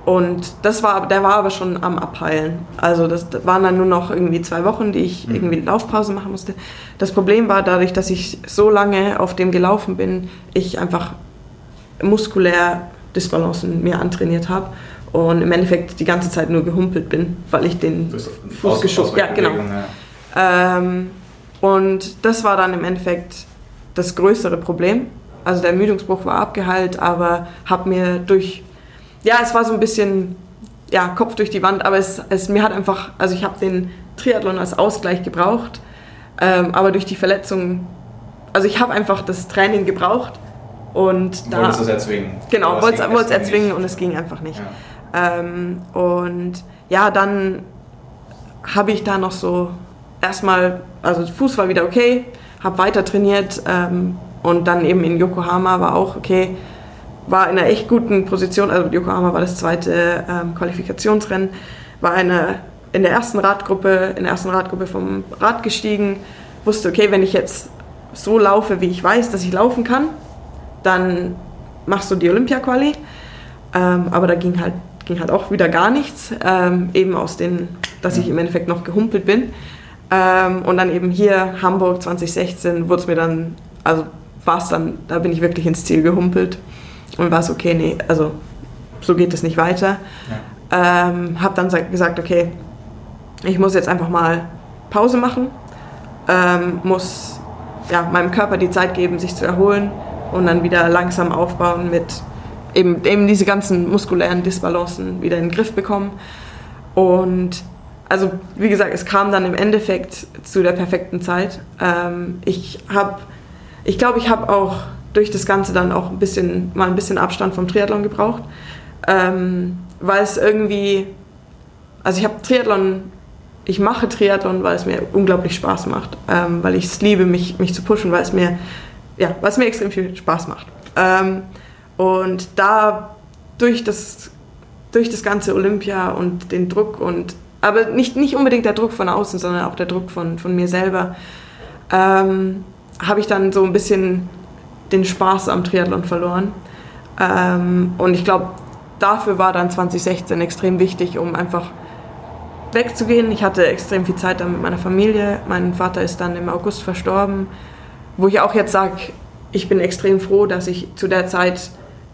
und das war, der war aber schon am Abheilen. Also das, waren dann nur noch irgendwie zwei Wochen, die ich mhm. irgendwie Laufpause machen musste. Das Problem war dadurch, dass ich so lange auf dem gelaufen bin, ich einfach muskulär Disbalancen mir antrainiert habe und im Endeffekt die ganze Zeit nur gehumpelt bin, weil ich den Fuß geschoben habe. Ja, genau. Ja. Ähm, und das war dann im Endeffekt das größere Problem. Also der Ermüdungsbruch war abgeheilt, aber habe mir durch, ja, es war so ein bisschen, ja, Kopf durch die Wand, aber es, es mir hat einfach, also ich habe den Triathlon als Ausgleich gebraucht, ähm, aber durch die Verletzung, also ich habe einfach das Training gebraucht und da... Wolltest es erzwingen? Genau, wollte es erzwingen und es ging einfach nicht. Ja. Ähm, und ja, dann habe ich da noch so erstmal, also Fuß war wieder okay, habe weiter trainiert ähm, und dann eben in Yokohama war auch okay, war in einer echt guten Position, also Yokohama war das zweite ähm, Qualifikationsrennen, war eine, in der ersten Radgruppe, in der ersten Radgruppe vom Rad gestiegen, wusste, okay, wenn ich jetzt so laufe, wie ich weiß, dass ich laufen kann, dann machst du die Olympia-Quali. Ähm, aber da ging halt ging halt auch wieder gar nichts, ähm, eben aus den, dass ich im Endeffekt noch gehumpelt bin. Ähm, und dann eben hier Hamburg 2016 wurde es mir dann, also war es dann, da bin ich wirklich ins Ziel gehumpelt und war es okay, nee, also so geht es nicht weiter. Ja. Ähm, hab dann gesagt, okay, ich muss jetzt einfach mal Pause machen, ähm, muss ja, meinem Körper die Zeit geben, sich zu erholen und dann wieder langsam aufbauen mit eben, eben diese ganzen muskulären Disbalancen wieder in den Griff bekommen. Und also wie gesagt, es kam dann im Endeffekt zu der perfekten Zeit. Ähm, ich habe, ich glaube, ich habe auch durch das Ganze dann auch ein bisschen, mal ein bisschen Abstand vom Triathlon gebraucht, ähm, weil es irgendwie, also ich habe Triathlon, ich mache Triathlon, weil es mir unglaublich Spaß macht, ähm, weil ich es liebe, mich, mich zu pushen, weil es mir, ja, weil es mir extrem viel Spaß macht. Und da durch das, durch das ganze Olympia und den Druck und aber nicht, nicht unbedingt der Druck von außen, sondern auch der Druck von, von mir selber, ähm, habe ich dann so ein bisschen den Spaß am Triathlon verloren. Ähm, und ich glaube, dafür war dann 2016 extrem wichtig, um einfach wegzugehen. Ich hatte extrem viel Zeit dann mit meiner Familie. Mein Vater ist dann im August verstorben, wo ich auch jetzt sage, ich bin extrem froh, dass ich zu der Zeit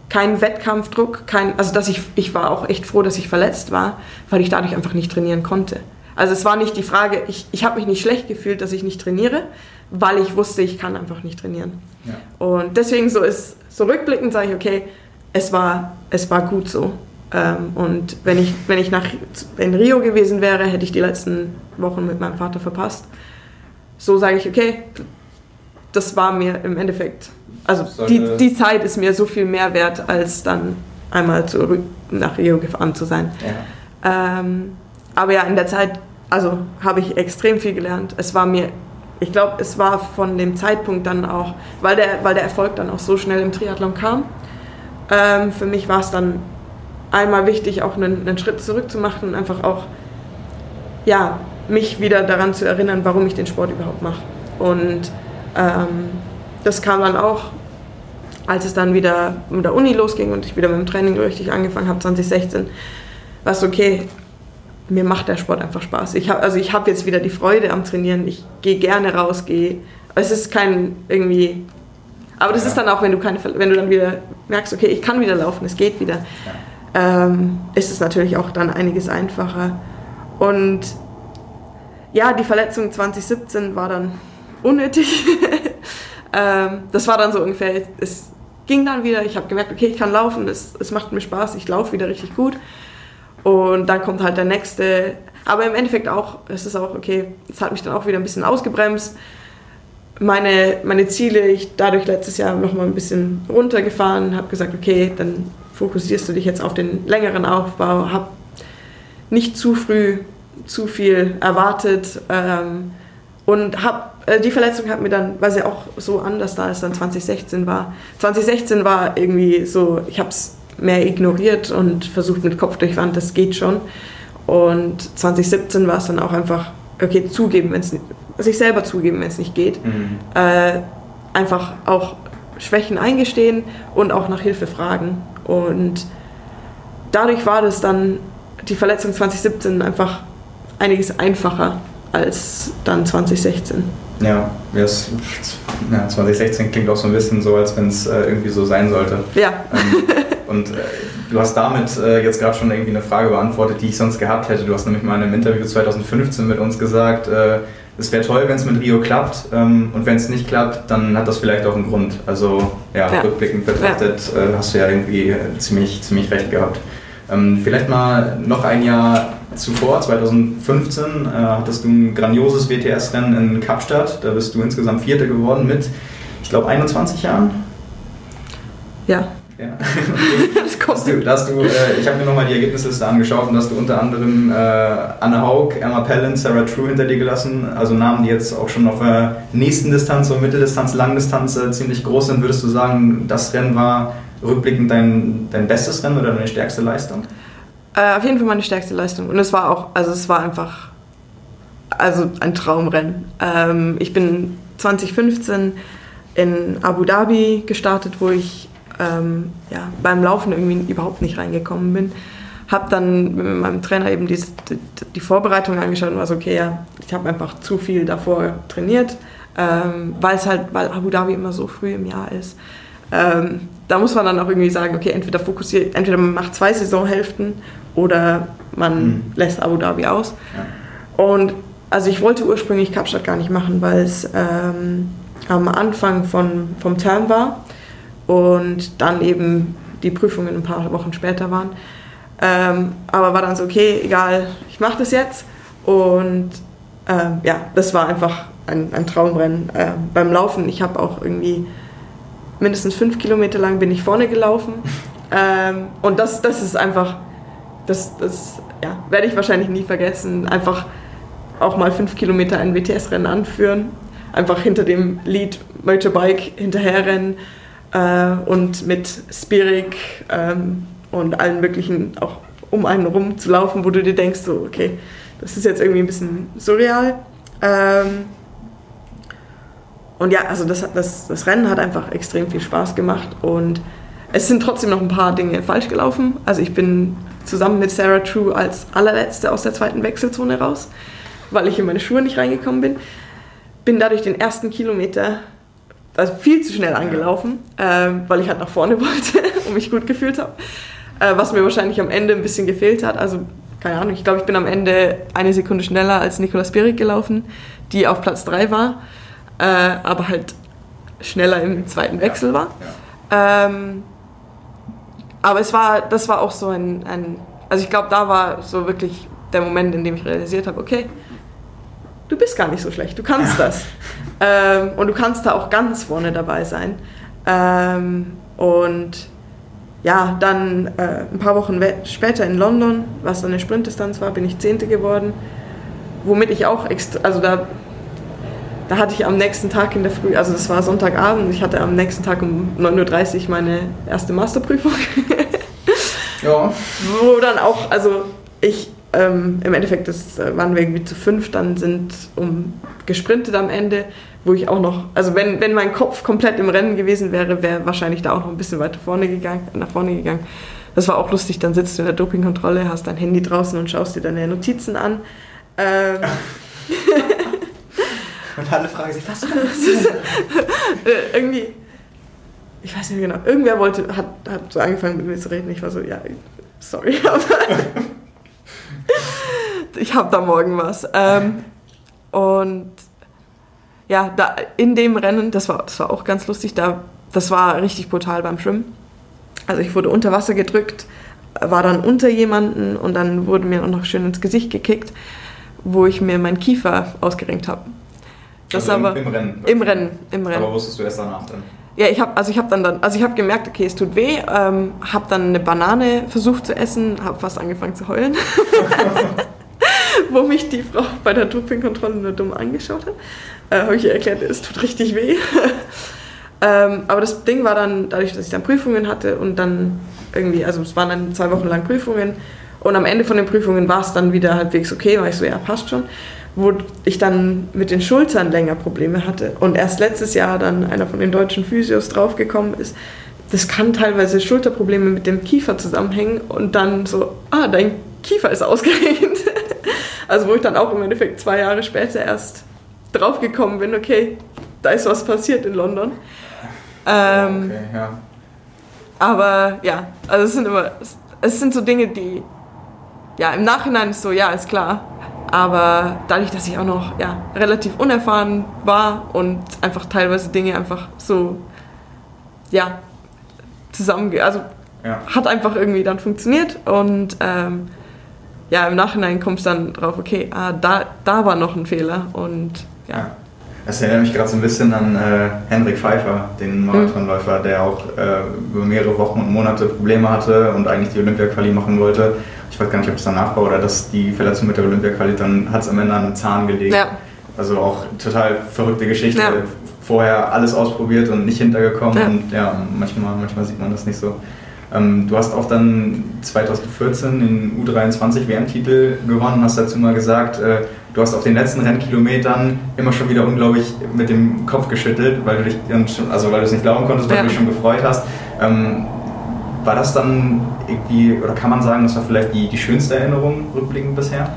kein Wettkampfdruck, kein, also dass ich, ich war auch echt froh, dass ich verletzt war, weil ich dadurch einfach nicht trainieren konnte. Also es war nicht die Frage, ich, ich habe mich nicht schlecht gefühlt, dass ich nicht trainiere, weil ich wusste, ich kann einfach nicht trainieren. Ja. Und deswegen so ist, so rückblickend sage ich, okay, es war, es war gut so. Ähm, und wenn ich, wenn ich nach, in Rio gewesen wäre, hätte ich die letzten Wochen mit meinem Vater verpasst. So sage ich, okay, das war mir im Endeffekt, also die, die Zeit ist mir so viel mehr wert, als dann einmal zurück nach Rio gefahren zu sein. Ja. Ähm, aber ja, in der Zeit, also habe ich extrem viel gelernt. Es war mir, ich glaube, es war von dem Zeitpunkt dann auch, weil der, weil der Erfolg dann auch so schnell im Triathlon kam. Ähm, für mich war es dann einmal wichtig, auch einen, einen Schritt zurück zu machen und einfach auch, ja, mich wieder daran zu erinnern, warum ich den Sport überhaupt mache. Und ähm, das kam dann auch, als es dann wieder mit der Uni losging und ich wieder mit dem Training richtig angefangen habe, 2016, war es okay, mir macht der Sport einfach Spaß. Ich hab, also ich habe jetzt wieder die Freude am Trainieren, ich gehe gerne raus, gehe. Es ist kein irgendwie. Aber das ja. ist dann auch, wenn du, keine, wenn du dann wieder merkst, okay, ich kann wieder laufen, es geht wieder, ja. ähm, ist es natürlich auch dann einiges einfacher. Und ja, die Verletzung 2017 war dann unnötig. [laughs] ähm, das war dann so ungefähr, es ging dann wieder, ich habe gemerkt, okay, ich kann laufen, es, es macht mir Spaß, ich laufe wieder richtig gut. Und dann kommt halt der nächste. Aber im Endeffekt auch, es ist auch okay, es hat mich dann auch wieder ein bisschen ausgebremst. Meine, meine Ziele, ich dadurch letztes Jahr nochmal ein bisschen runtergefahren, habe gesagt, okay, dann fokussierst du dich jetzt auf den längeren Aufbau, habe nicht zu früh zu viel erwartet ähm, und habe äh, die Verletzung hat mir dann, weil sie auch so anders da ist, dann 2016 war. 2016 war irgendwie so, ich habe es mehr ignoriert und versucht mit Kopf durch Wand, das geht schon. Und 2017 war es dann auch einfach, okay, zugeben, wenn es sich selber zugeben, wenn es nicht geht. Mhm. Äh, einfach auch Schwächen eingestehen und auch nach Hilfe fragen. Und dadurch war das dann, die Verletzung 2017 einfach einiges einfacher als dann 2016. Ja, yes. ja 2016 klingt auch so ein bisschen so, als wenn es äh, irgendwie so sein sollte. Ja. Ähm, und äh, du hast damit äh, jetzt gerade schon irgendwie eine Frage beantwortet, die ich sonst gehabt hätte. Du hast nämlich mal in einem Interview 2015 mit uns gesagt, es wäre toll, wenn es mit Rio klappt ähm, und wenn es nicht klappt, dann hat das vielleicht auch einen Grund. Also ja, ja. rückblickend betrachtet ja. Hast du ja irgendwie ziemlich, ziemlich recht gehabt. Ähm, vielleicht mal noch ein Jahr zuvor, 2015, äh, hattest du ein grandioses WTS-Rennen in Kapstadt. Da bist du insgesamt Vierte geworden mit, ich glaube, 21 Jahren. Ja. Ja. [laughs] das kommt. Du, hast du, äh, ich habe mir nochmal die Ergebnisliste angeschaut und hast du unter anderem äh, Anne Haug, Emma Pellin, Sarah True hinter dir gelassen. Also Namen, die jetzt auch schon auf der nächsten Distanz, so Mitteldistanz, Langdistanz äh, ziemlich groß sind. Würdest du sagen, das Rennen war rückblickend dein, dein bestes Rennen oder deine stärkste Leistung? Äh, auf jeden Fall meine stärkste Leistung. Und es war auch, also es war einfach also ein Traumrennen. Ähm, ich bin 2015 in Abu Dhabi gestartet, wo ich ähm, ja, beim Laufen irgendwie überhaupt nicht reingekommen bin. Habe dann mit meinem Trainer eben die, die, die, Vorbereitung angeschaut und war so, okay, ja, ich habe einfach zu viel davor trainiert, ähm, weil es halt, weil Abu Dhabi immer so früh im Jahr ist. Ähm, da muss man dann auch irgendwie sagen, okay, entweder fokussiert, entweder man macht zwei Saisonhälften oder man mhm. lässt Abu Dhabi aus. Ja. Und also ich wollte ursprünglich Kapstadt gar nicht machen, weil es ähm, am Anfang von, vom Term war und dann eben die Prüfungen ein paar Wochen später waren. Ähm, aber war dann so, okay, egal, ich mache das jetzt. Und ähm, ja, das war einfach ein, ein Traumrennen. Äh, beim Laufen, ich habe auch irgendwie mindestens fünf Kilometer lang bin ich vorne gelaufen. [laughs] Ähm, und das, das ist einfach, das, das ja, werde ich wahrscheinlich nie vergessen. Einfach auch mal fünf Kilometer ein WTS-Rennen anführen. Einfach hinter dem Lied Motorbike hinterherrennen äh, und mit Spirik ähm, und allen möglichen auch um einen rum zu laufen, wo du dir denkst, so, okay, das ist jetzt irgendwie ein bisschen surreal. Ähm, und ja, also das, das, das Rennen hat einfach extrem viel Spaß gemacht und es sind trotzdem noch ein paar Dinge falsch gelaufen. Also ich bin zusammen mit Sarah True als allerletzte aus der zweiten Wechselzone raus, weil ich in meine Schuhe nicht reingekommen bin. Bin dadurch den ersten Kilometer also viel zu schnell angelaufen, äh, weil ich halt nach vorne [laughs] wollte und mich gut gefühlt habe. Äh, was mir wahrscheinlich am Ende ein bisschen gefehlt hat. Also keine Ahnung, ich glaube, ich bin am Ende eine Sekunde schneller als Nicolas Spirik gelaufen, die auf Platz 3 war. äh, aber halt schneller im zweiten Wechsel war. Ähm, aber es war, das war auch so ein, ein also ich glaube, da war so wirklich der Moment, in dem ich realisiert habe, okay, du bist gar nicht so schlecht, du kannst das. Ähm, und du kannst da auch ganz vorne dabei sein. Ähm, und ja, dann äh, ein paar Wochen später in London, was dann eine Sprintdistanz war, bin ich Zehnte geworden. Womit ich auch also da, da hatte ich am nächsten Tag in der Früh, also das war Sonntagabend, ich hatte am nächsten Tag um 9.30 Uhr meine erste Masterprüfung. Ja. Wo dann auch, also ich, ähm, im Endeffekt das, äh, waren wir irgendwie zu fünf, dann sind um gesprintet am Ende, wo ich auch noch, also wenn, wenn mein Kopf komplett im Rennen gewesen wäre, wäre wahrscheinlich da auch noch ein bisschen weiter vorne gegangen, nach vorne gegangen. Das war auch lustig, dann sitzt du in der Dopingkontrolle, hast dein Handy draußen und schaust dir deine Notizen an. Ähm, [laughs] Und alle fragen sich, was? [laughs] äh, irgendwie, ich weiß nicht genau, irgendwer wollte, hat, hat so angefangen mit mir zu reden. Ich war so, ja, sorry, [laughs] aber ich habe da morgen was. Ähm, und ja, da in dem Rennen, das war, das war auch ganz lustig, da, das war richtig brutal beim Schwimmen. Also ich wurde unter Wasser gedrückt, war dann unter jemanden und dann wurde mir auch noch schön ins Gesicht gekickt, wo ich mir meinen Kiefer ausgerenkt habe. Das Also im- aber im Rennen? Im Rennen, im Rennen. Aber wusstest du erst danach dann? Ja, ich habe also ich habe dann, dann also ich habe gemerkt, okay, es tut weh, ähm, habe dann eine Banane versucht zu essen, habe fast angefangen zu heulen, [laughs] wo mich die Frau bei der Dopingkontrolle nur dumm angeschaut hat. Äh, habe ich ihr erklärt, es tut richtig weh. [laughs] ähm, aber das Ding war dann, dadurch, dass ich dann Prüfungen hatte und dann irgendwie, also es waren dann zwei Wochen lang Prüfungen und am Ende von den Prüfungen war es dann wieder halbwegs okay, weil ich so, ja, passt schon wo ich dann mit den Schultern länger Probleme hatte. Und erst letztes Jahr dann einer von den deutschen Physios draufgekommen ist, das kann teilweise Schulterprobleme mit dem Kiefer zusammenhängen und dann so, ah, dein Kiefer ist ausgerenkt. [laughs] Also wo ich dann auch im Endeffekt zwei Jahre später erst draufgekommen bin, okay, da ist was passiert in London. Ähm, okay, ja. aber ja, also es sind immer, es, sind so Dinge, die, ja, im Nachhinein ist so, ja, ist klar. Aber dadurch, dass ich auch noch ja, relativ unerfahren war und einfach teilweise Dinge einfach so, ja, zusammen, also ja. hat einfach irgendwie dann funktioniert und ähm, ja, im Nachhinein kommst dann drauf, okay, ah, da, da war noch ein Fehler und ja. Ja. Das erinnert mich gerade so ein bisschen an äh, Henrik Pfeiffer, den Marathonläufer, der auch äh, über mehrere Wochen und Monate Probleme hatte und eigentlich die Olympia-Quali machen wollte. Ich weiß gar nicht, ob es danach war oder dass die Verletzung mit der Olympia-Quali, dann hat es am Ende an einem Zahn gelegt. Ja. Also auch total verrückte Geschichte. Ja. Vorher alles ausprobiert und nicht hintergekommen Ja. und ja, manchmal, manchmal sieht man das nicht so. Ähm, du hast auch dann 2014 den U23 WM-Titel gewonnen, hast dazu mal gesagt, äh, du hast auf den letzten Rennkilometern immer schon wieder unglaublich mit dem Kopf geschüttelt, weil du dich schon, also weil du es nicht glauben konntest, weil Ja. du dich schon gefreut hast. Ähm, war das dann irgendwie, oder kann man sagen, das war vielleicht die, die schönste Erinnerung rückblickend bisher?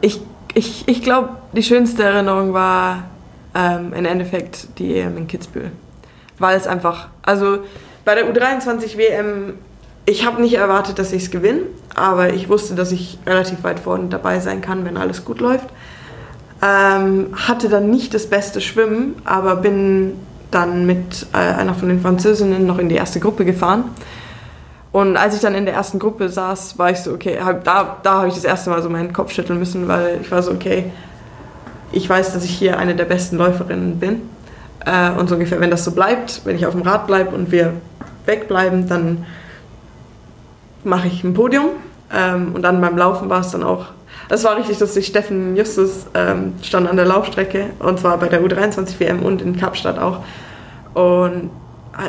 Ich, ich, ich glaube, die schönste Erinnerung war ähm, im Endeffekt die EM in Kitzbühel. Weil es einfach, also bei der U23 WM, ich habe nicht erwartet, dass ich es gewinne, aber ich wusste, dass ich relativ weit vorne dabei sein kann, wenn alles gut läuft. Ähm, hatte dann nicht das beste Schwimmen, aber bin dann mit äh, einer von den Französinnen noch in die erste Gruppe gefahren. Und als ich dann in der ersten Gruppe saß, war ich so, okay, hab, da, da habe ich das erste Mal so meinen Kopf schütteln müssen, weil ich war so, okay, ich weiß, dass ich hier eine der besten Läuferinnen bin. Äh, und so ungefähr, wenn das so bleibt, wenn ich auf dem Rad bleibe und wir wegbleiben, dann mache ich ein Podium. Ähm, und dann beim Laufen war es dann auch, das war richtig lustig, Steffen Justus ähm, stand an der Laufstrecke und zwar bei der U23 WM und in Kapstadt auch. Und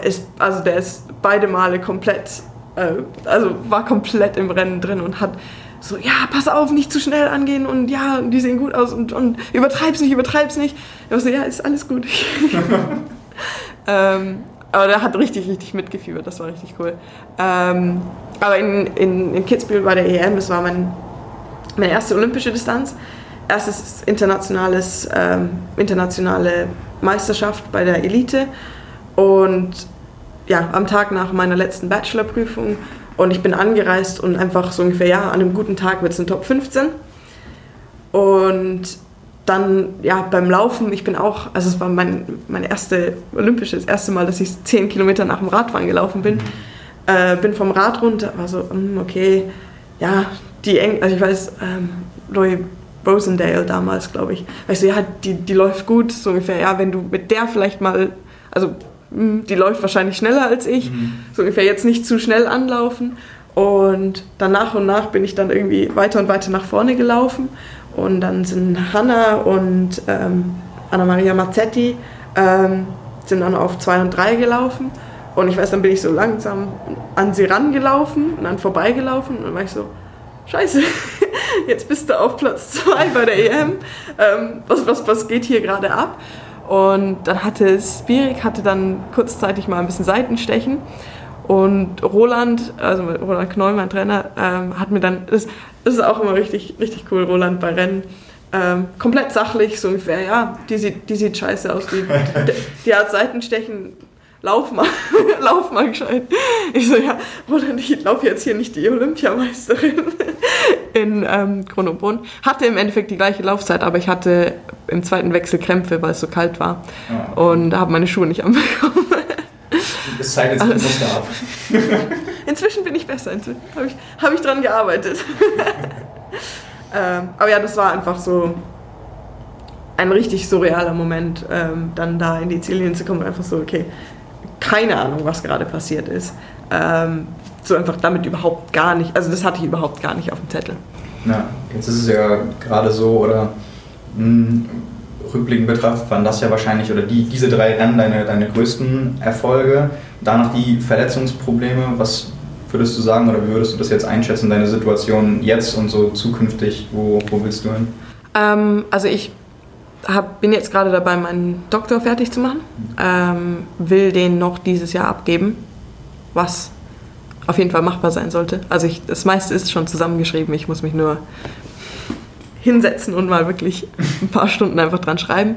ist, also der ist beide Male komplett, äh, also war komplett im Rennen drin und hat so, ja, pass auf, nicht zu schnell angehen und ja, die sehen gut aus und, und übertreib's nicht, übertreib's nicht. Ich war so, ja, ist alles gut. [laughs] ähm, aber der hat richtig, richtig mitgefiebert, das war richtig cool. Ähm, aber in, in, in Kitzbühel bei der EM, das war mein, meine erste olympische Distanz. Erstes internationales, ähm, internationale Meisterschaft bei der Elite. Und ja, am Tag nach meiner letzten Bachelorprüfung und ich bin angereist und einfach so ungefähr, ja, an einem guten Tag wird es ein Top 15. Und dann ja beim Laufen, ich bin auch, also es war mein, mein erste olympisches, das erste Mal, dass ich zehn Kilometer nach dem Radfahren gelaufen bin. Äh, bin vom Rad runter, war so, hm, okay, ja, die Eng also ich weiß, ähm, Loy Rosendale damals, glaube ich, weißt du, ja, die, die läuft gut, so ungefähr, ja, wenn du mit der vielleicht mal, also die läuft wahrscheinlich schneller als ich, mhm. so ungefähr jetzt nicht zu schnell anlaufen. Und dann nach und nach bin ich dann irgendwie weiter und weiter nach vorne gelaufen und dann sind Hanna und ähm, Anna-Maria Mazzetti ähm, sind dann auf 2 und 3 gelaufen. Und ich weiß, dann bin ich so langsam an sie rangelaufen und dann vorbeigelaufen. Und dann war ich so, scheiße, [laughs] jetzt bist du auf Platz 2 bei der EM. Ähm, was, was, was geht hier gerade ab? Und dann hatte Spirik hatte dann kurzzeitig mal ein bisschen Seitenstechen. Und Roland, also Roland Knoll, mein Trainer, ähm, hat mir dann, das, das ist auch immer richtig, richtig cool, Roland bei Rennen. Ähm, komplett sachlich, so ungefähr, ja, die sieht, die sieht scheiße aus, die, die, die hat Seitenstechen, lauf mal, [laughs] lauf mal gescheit. Ich so, ja, Roland, ich laufe jetzt hier nicht die Olympiameisterin [laughs] in ähm, Chronobrunn. Hatte im Endeffekt die gleiche Laufzeit, aber ich hatte im zweiten Wechsel Krämpfe, weil es so kalt war. Oh. Und habe meine Schuhe nicht [laughs] anbekommen. Es zeichnet sich also, Muster ab. Inzwischen bin ich besser. Inzwischen habe ich, hab ich dran gearbeitet. ähm, aber ja, das war einfach so ein richtig surrealer Moment, ähm, dann da in die Ziellinie zu kommen und einfach so, okay, keine Ahnung, was gerade passiert ist. Ähm, so einfach damit überhaupt gar nicht, also das hatte ich überhaupt gar nicht auf dem Zettel. Ja, jetzt ist es ja gerade so, oder mh, hm, rückblickend betrachtet waren das ja wahrscheinlich, oder die, diese drei Rennen deine, deine größten Erfolge. Danach die Verletzungsprobleme. Was würdest du sagen oder wie würdest du das jetzt einschätzen, deine Situation jetzt und so zukünftig? Wo, wo willst du hin? Ähm, also ich hab, bin jetzt gerade dabei, meinen Doktor fertig zu machen. Ähm, will den noch dieses Jahr abgeben, was auf jeden Fall machbar sein sollte. Also ich, das meiste ist schon zusammengeschrieben. Ich muss mich nur hinsetzen und mal wirklich ein paar Stunden einfach dran schreiben.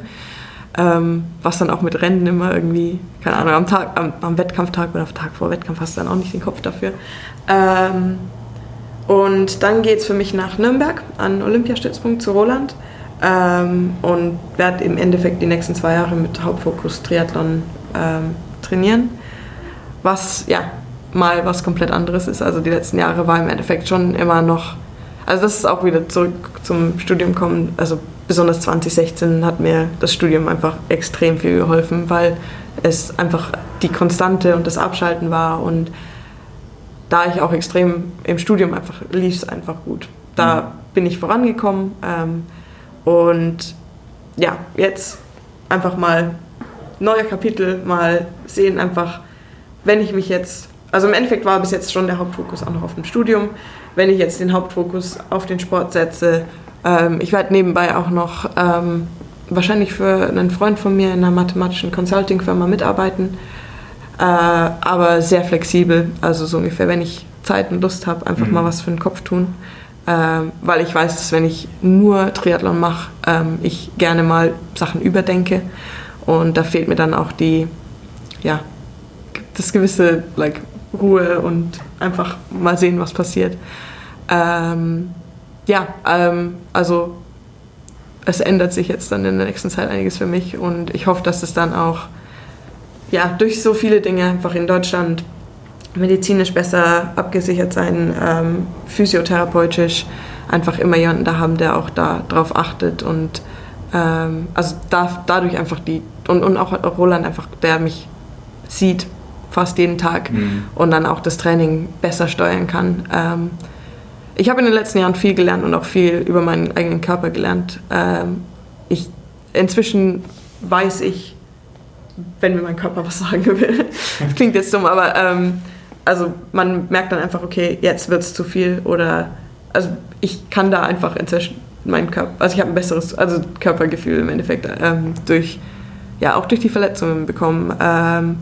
Ähm, was dann auch mit Rennen immer irgendwie, keine Ahnung, am, Tag, am, am Wettkampftag oder am Tag vor Wettkampf hast du dann auch nicht den Kopf dafür. Ähm, und dann geht es für mich nach Nürnberg an Olympiastützpunkt zu Roland ähm, und werde im Endeffekt die nächsten zwei Jahre mit Hauptfokus Triathlon ähm, trainieren. Was ja mal was komplett anderes ist. Also die letzten Jahre war im Endeffekt schon immer noch also das ist auch wieder zurück zum Studium kommen. Also besonders 2016 hat mir das Studium einfach extrem viel geholfen, weil es einfach die Konstante und das Abschalten war und da ich auch extrem im Studium einfach lief es einfach gut. Da mhm. bin ich vorangekommen ähm, und ja, jetzt einfach mal neue Kapitel, mal sehen einfach, wenn ich mich jetzt, also im Endeffekt war bis jetzt schon der Hauptfokus auch noch auf dem Studium, wenn ich jetzt den Hauptfokus auf den Sport setze. Ähm, ich werde nebenbei auch noch ähm, wahrscheinlich für einen Freund von mir in einer mathematischen Consulting-Firma mitarbeiten, äh, aber sehr flexibel. Also so ungefähr, wenn ich Zeit und Lust habe, einfach mhm. mal was für den Kopf tun. Ähm, weil ich weiß, dass wenn ich nur Triathlon mache, ähm, ich gerne mal Sachen überdenke. Und da fehlt mir dann auch die, ja, das gewisse like, Ruhe und einfach mal sehen, was passiert. Ähm, ja, ähm, also es ändert sich jetzt dann in der nächsten Zeit einiges für mich und ich hoffe, dass es dann auch ja, durch so viele Dinge einfach in Deutschland medizinisch besser abgesichert sein, ähm, physiotherapeutisch einfach immer jemanden da haben, der auch da drauf achtet und ähm, also da, dadurch einfach die und, und auch Roland einfach, der mich sieht fast jeden Tag mhm. und dann auch das Training besser steuern kann. Ähm, ich habe in den letzten Jahren viel gelernt und auch viel über meinen eigenen Körper gelernt. Ähm, ich, inzwischen weiß ich, wenn mir mein Körper was [laughs] sagen will. das klingt jetzt dumm, aber ähm, also man merkt dann einfach, okay, jetzt wird es zu viel oder also ich kann da einfach inzwischen meinen Körper, also ich habe ein besseres also Körpergefühl im Endeffekt ähm, durch, ja auch durch die Verletzungen bekommen ähm,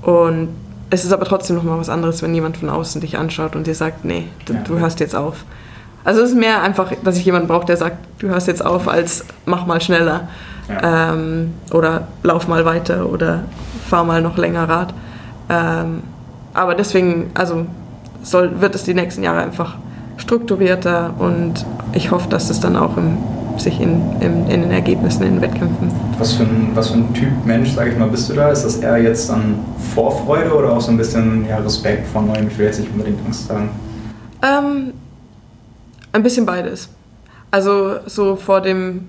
und es ist aber trotzdem noch mal was anderes, wenn jemand von außen dich anschaut und dir sagt, nee, du, du hörst jetzt auf. Also es ist mehr einfach, dass ich jemanden brauche, der sagt, du hörst jetzt auf, als mach mal schneller ja. ähm, oder lauf mal weiter oder fahr mal noch länger Rad. Ähm, aber deswegen, also soll, wird es die nächsten Jahre einfach strukturierter und ich hoffe, dass es dann auch im sich in, in, in den Ergebnissen, in den Wettkämpfen. Was für ein, was für ein Typ Mensch, sage ich mal, bist du da? Ist das eher jetzt dann Vorfreude oder auch so ein bisschen ja, Respekt vor Neuem? Ich will jetzt nicht unbedingt Angst sagen. Ähm, ein bisschen beides. Also so vor dem,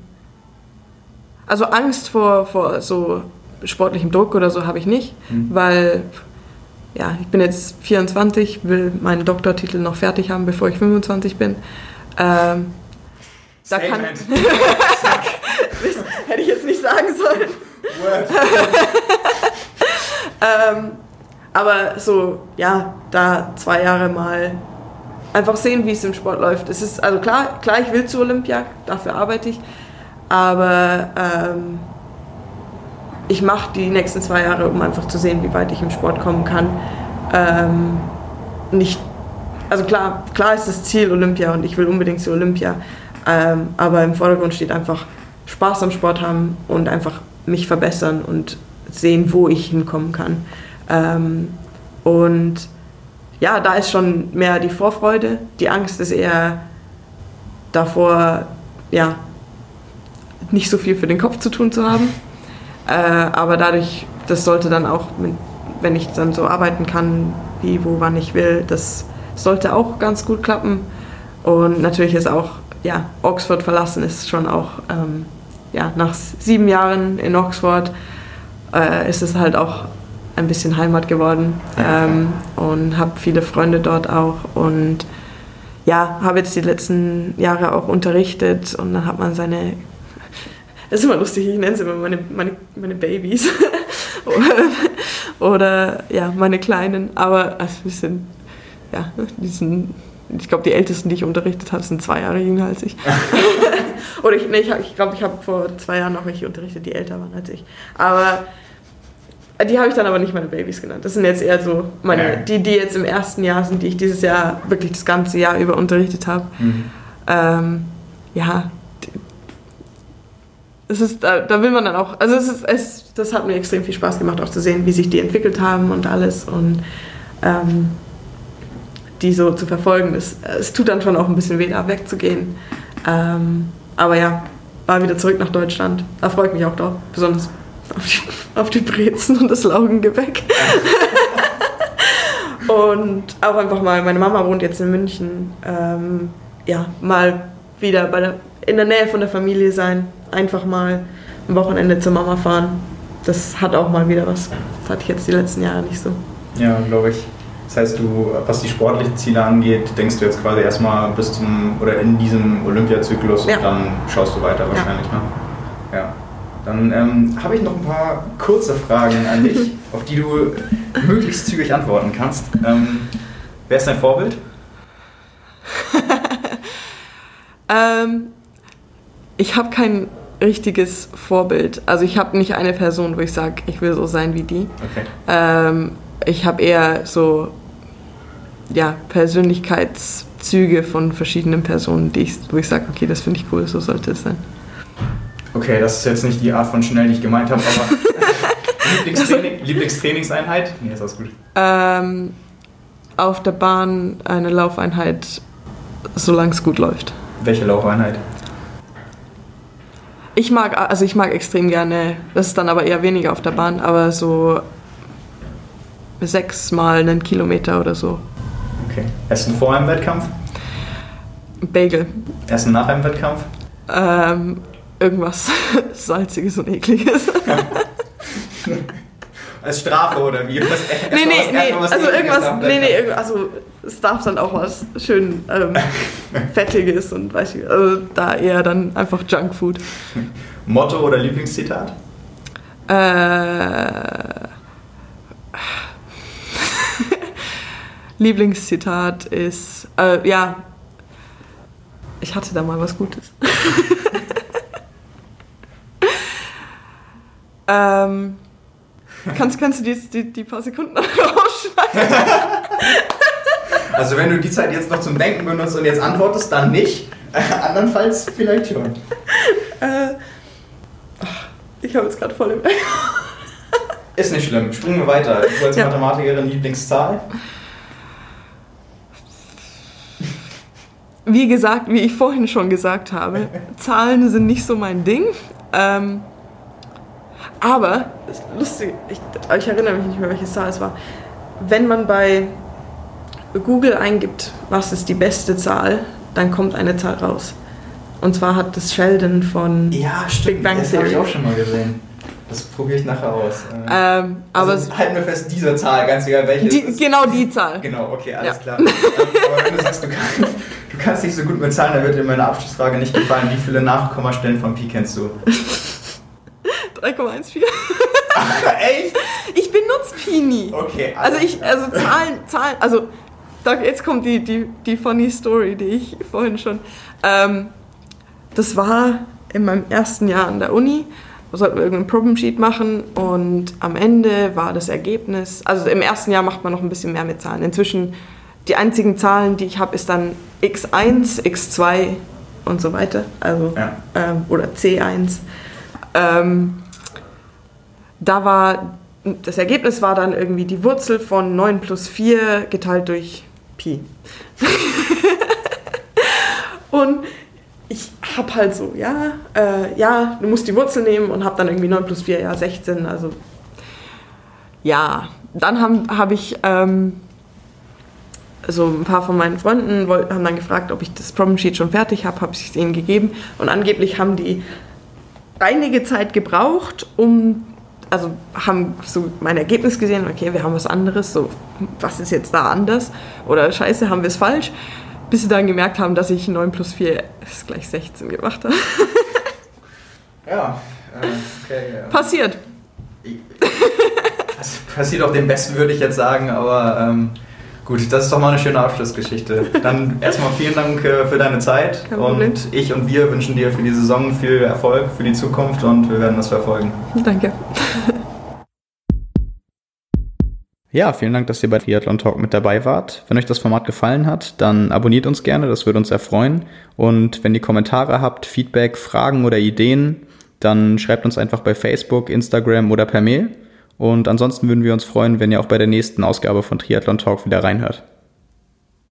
also Angst vor, vor so sportlichem Druck oder so habe ich nicht, mhm. weil ja, ich bin jetzt 24, will meinen Doktortitel noch fertig haben, bevor ich 25 bin. Ähm, da kann, [laughs] hätte ich jetzt nicht sagen sollen. ähm, aber so, ja, da zwei Jahre mal einfach sehen, wie es im Sport läuft. Es ist also klar, klar, ich will zu Olympia, dafür arbeite ich, aber ähm, ich mache die nächsten zwei Jahre, um einfach zu sehen, wie weit ich im Sport kommen kann. Ähm, nicht, also klar, klar ist das Ziel Olympia und ich will unbedingt zu Olympia, ähm, aber im Vordergrund steht einfach Spaß am Sport haben und einfach mich verbessern und sehen, wo ich hinkommen kann. Ähm, und ja, da ist schon mehr die Vorfreude. Die Angst ist eher davor, ja, nicht so viel für den Kopf zu tun zu haben. Äh, aber dadurch, das sollte dann auch, wenn ich dann so arbeiten kann, wie, wo, wann ich will, das sollte auch ganz gut klappen. Und natürlich ist auch, ja, Oxford verlassen ist schon auch, ähm, ja, nach sieben Jahren in Oxford äh, ist es halt auch ein bisschen Heimat geworden. Ähm, und habe viele Freunde dort auch. Und ja, habe jetzt die letzten Jahre auch unterrichtet und dann hat man seine das ist immer lustig, ich nenne sie immer meine, meine, meine Babys. [laughs] Oder ja, meine Kleinen. Aber also, wir sind, ja, die sind, ich glaube, die Ältesten, die ich unterrichtet habe, sind zwei Jahre jünger als ich. [laughs] Oder ich, nee, ich, ich glaube, ich habe vor zwei Jahren noch welche unterrichtet, die älter waren als ich. Aber die habe ich dann aber nicht meine Babys genannt. Das sind jetzt eher so meine, die, die jetzt im ersten Jahr sind, die ich dieses Jahr wirklich das ganze Jahr über unterrichtet habe. Mhm. Ähm, ja, es ist, da, da, will man dann auch, also es ist, es, das hat mir extrem viel Spaß gemacht, auch zu sehen, wie sich die entwickelt haben und alles und ähm, die so zu verfolgen. Es, es tut dann schon auch ein bisschen weh, da wegzugehen. Ähm, aber ja, war wieder zurück nach Deutschland. Da freue ich mich auch drauf, besonders auf die, auf die Brezen und das Laugengebäck. [laughs] und auch einfach mal, meine Mama wohnt jetzt in München, ähm, ja, mal wieder bei der, in der Nähe von der Familie sein, einfach mal am Wochenende zur Mama fahren. Das hat auch mal wieder was. Das hatte ich jetzt die letzten Jahre nicht so. Ja, glaube ich. Das heißt, du, was die sportlichen Ziele angeht, denkst du jetzt quasi erstmal bis zum oder in diesem Olympiazyklus ja. und dann schaust du weiter wahrscheinlich, ja. ne? Ja. Dann ähm, habe ich noch ein paar kurze Fragen an dich, [laughs] auf die du möglichst zügig antworten kannst. Ähm, wer ist dein Vorbild? [laughs] ähm, ich habe kein richtiges Vorbild. Also ich habe nicht eine Person, wo ich sage, ich will so sein wie die. Okay. Ähm, ich habe eher so ja, Persönlichkeitszüge von verschiedenen Personen, die ich, wo ich sage, okay, das finde ich cool, so sollte es sein. Okay, das ist jetzt nicht die Art von schnell, die ich gemeint habe, aber [laughs] Lieblingstraining, Lieblingstrainingseinheit? Nee, ist alles gut. Ähm, auf der Bahn eine Laufeinheit, solange es gut läuft. Welche Laufeinheit? Ich mag, also ich mag extrem gerne, das ist dann aber eher weniger auf der Bahn, aber so sechsmal einen Kilometer oder so. Okay. Essen vor einem Wettkampf? Bagel. Essen nach einem Wettkampf? Ähm, irgendwas [laughs] Salziges und Ekliges. [laughs] Als Strafe oder wie? Was, nee, nee, nee, also irgendwas, nee, nee, also es darf dann auch was schön ähm, [laughs] Fettiges und weiß ich, also da eher dann einfach Junkfood. Motto oder Lieblingszitat? Äh, [laughs] Lieblingszitat ist, äh, ja, ich hatte da mal was Gutes. [laughs] ähm, Kannst, kannst du die, die, die paar Sekunden rausschneiden? Also wenn du die Zeit jetzt noch zum Denken benutzt und jetzt antwortest, dann nicht. Andernfalls vielleicht schon. Äh, ich habe jetzt gerade voll im Ist nicht schlimm. Springen wir weiter. Du als ja. Mathematikerin Lieblingszahl? wie gesagt, wie ich vorhin schon gesagt habe, [laughs] Zahlen sind nicht so mein Ding. Ähm, aber, lustig, ich, ich erinnere mich nicht mehr, welche Zahl es war. Wenn man bei Google eingibt, was ist die beste Zahl, dann kommt eine Zahl raus. Und zwar hat das Sheldon von ja. Big Bang Theory. Das habe ich auch schon mal gesehen. Das probiere ich nachher aus. Ähm, aber also, halten wir fest, diese Zahl, ganz egal welche. Die, genau die Zahl. Genau, okay, alles ja. klar. Ähm, aber wenn du sagst, du kannst, du kannst nicht so gut mit Zahlen, dann wird dir meine Abschlussfrage nicht gefallen. Wie viele Nachkommastellen von Pi kennst du? [laughs] 3,14. Ach, echt? Ich benutze Pi nie. Okay. Also ich, also Zahlen, Zahlen, also jetzt kommt die, die, die funny Story, die ich vorhin schon. Ähm, das war in meinem ersten Jahr an der Uni. Da sollten wir irgendein Problem Sheet machen und am Ende war das Ergebnis, also im ersten Jahr macht man noch ein bisschen mehr mit Zahlen. Inzwischen, die einzigen Zahlen, die ich habe, ist dann x1, x2 und so weiter, also ja. ähm, oder c1. Ähm, da war, das Ergebnis war dann irgendwie die Wurzel von 9 plus 4 geteilt durch Pi. [laughs] und ich habe halt so, ja, äh, ja, du musst die Wurzel nehmen und habe dann irgendwie 9 plus 4, ja, 16, also ja. Dann habe hab ich, ähm, so ein paar von meinen Freunden haben dann gefragt, ob ich das Problem Sheet schon fertig habe, habe ich es ihnen gegeben und angeblich haben die einige Zeit gebraucht, um, also haben so mein Ergebnis gesehen, okay, wir haben was anderes, so, was ist jetzt da anders? Oder scheiße, haben wir es falsch? Bis sie dann gemerkt haben, dass ich 9 plus 4 ist gleich 16 gemacht habe. [laughs] ja, äh, okay. Ja. Passiert. Das passiert auch dem Besten, würde ich jetzt sagen, aber ähm, Gut, das ist doch mal eine schöne Abschlussgeschichte. Dann erstmal vielen Dank äh, für deine Zeit und ich und wir wünschen dir für die Saison viel Erfolg für die Zukunft und wir werden das verfolgen. Danke. Ja, vielen Dank, dass ihr bei Triathlon Talk mit dabei wart. Wenn euch das Format gefallen hat, dann abonniert uns gerne, das würde uns sehr freuen. Und wenn ihr Kommentare habt, Feedback, Fragen oder Ideen, dann schreibt uns einfach bei Facebook, Instagram oder per Mail. Und ansonsten würden wir uns freuen, wenn ihr auch bei der nächsten Ausgabe von Triathlon Talk wieder reinhört.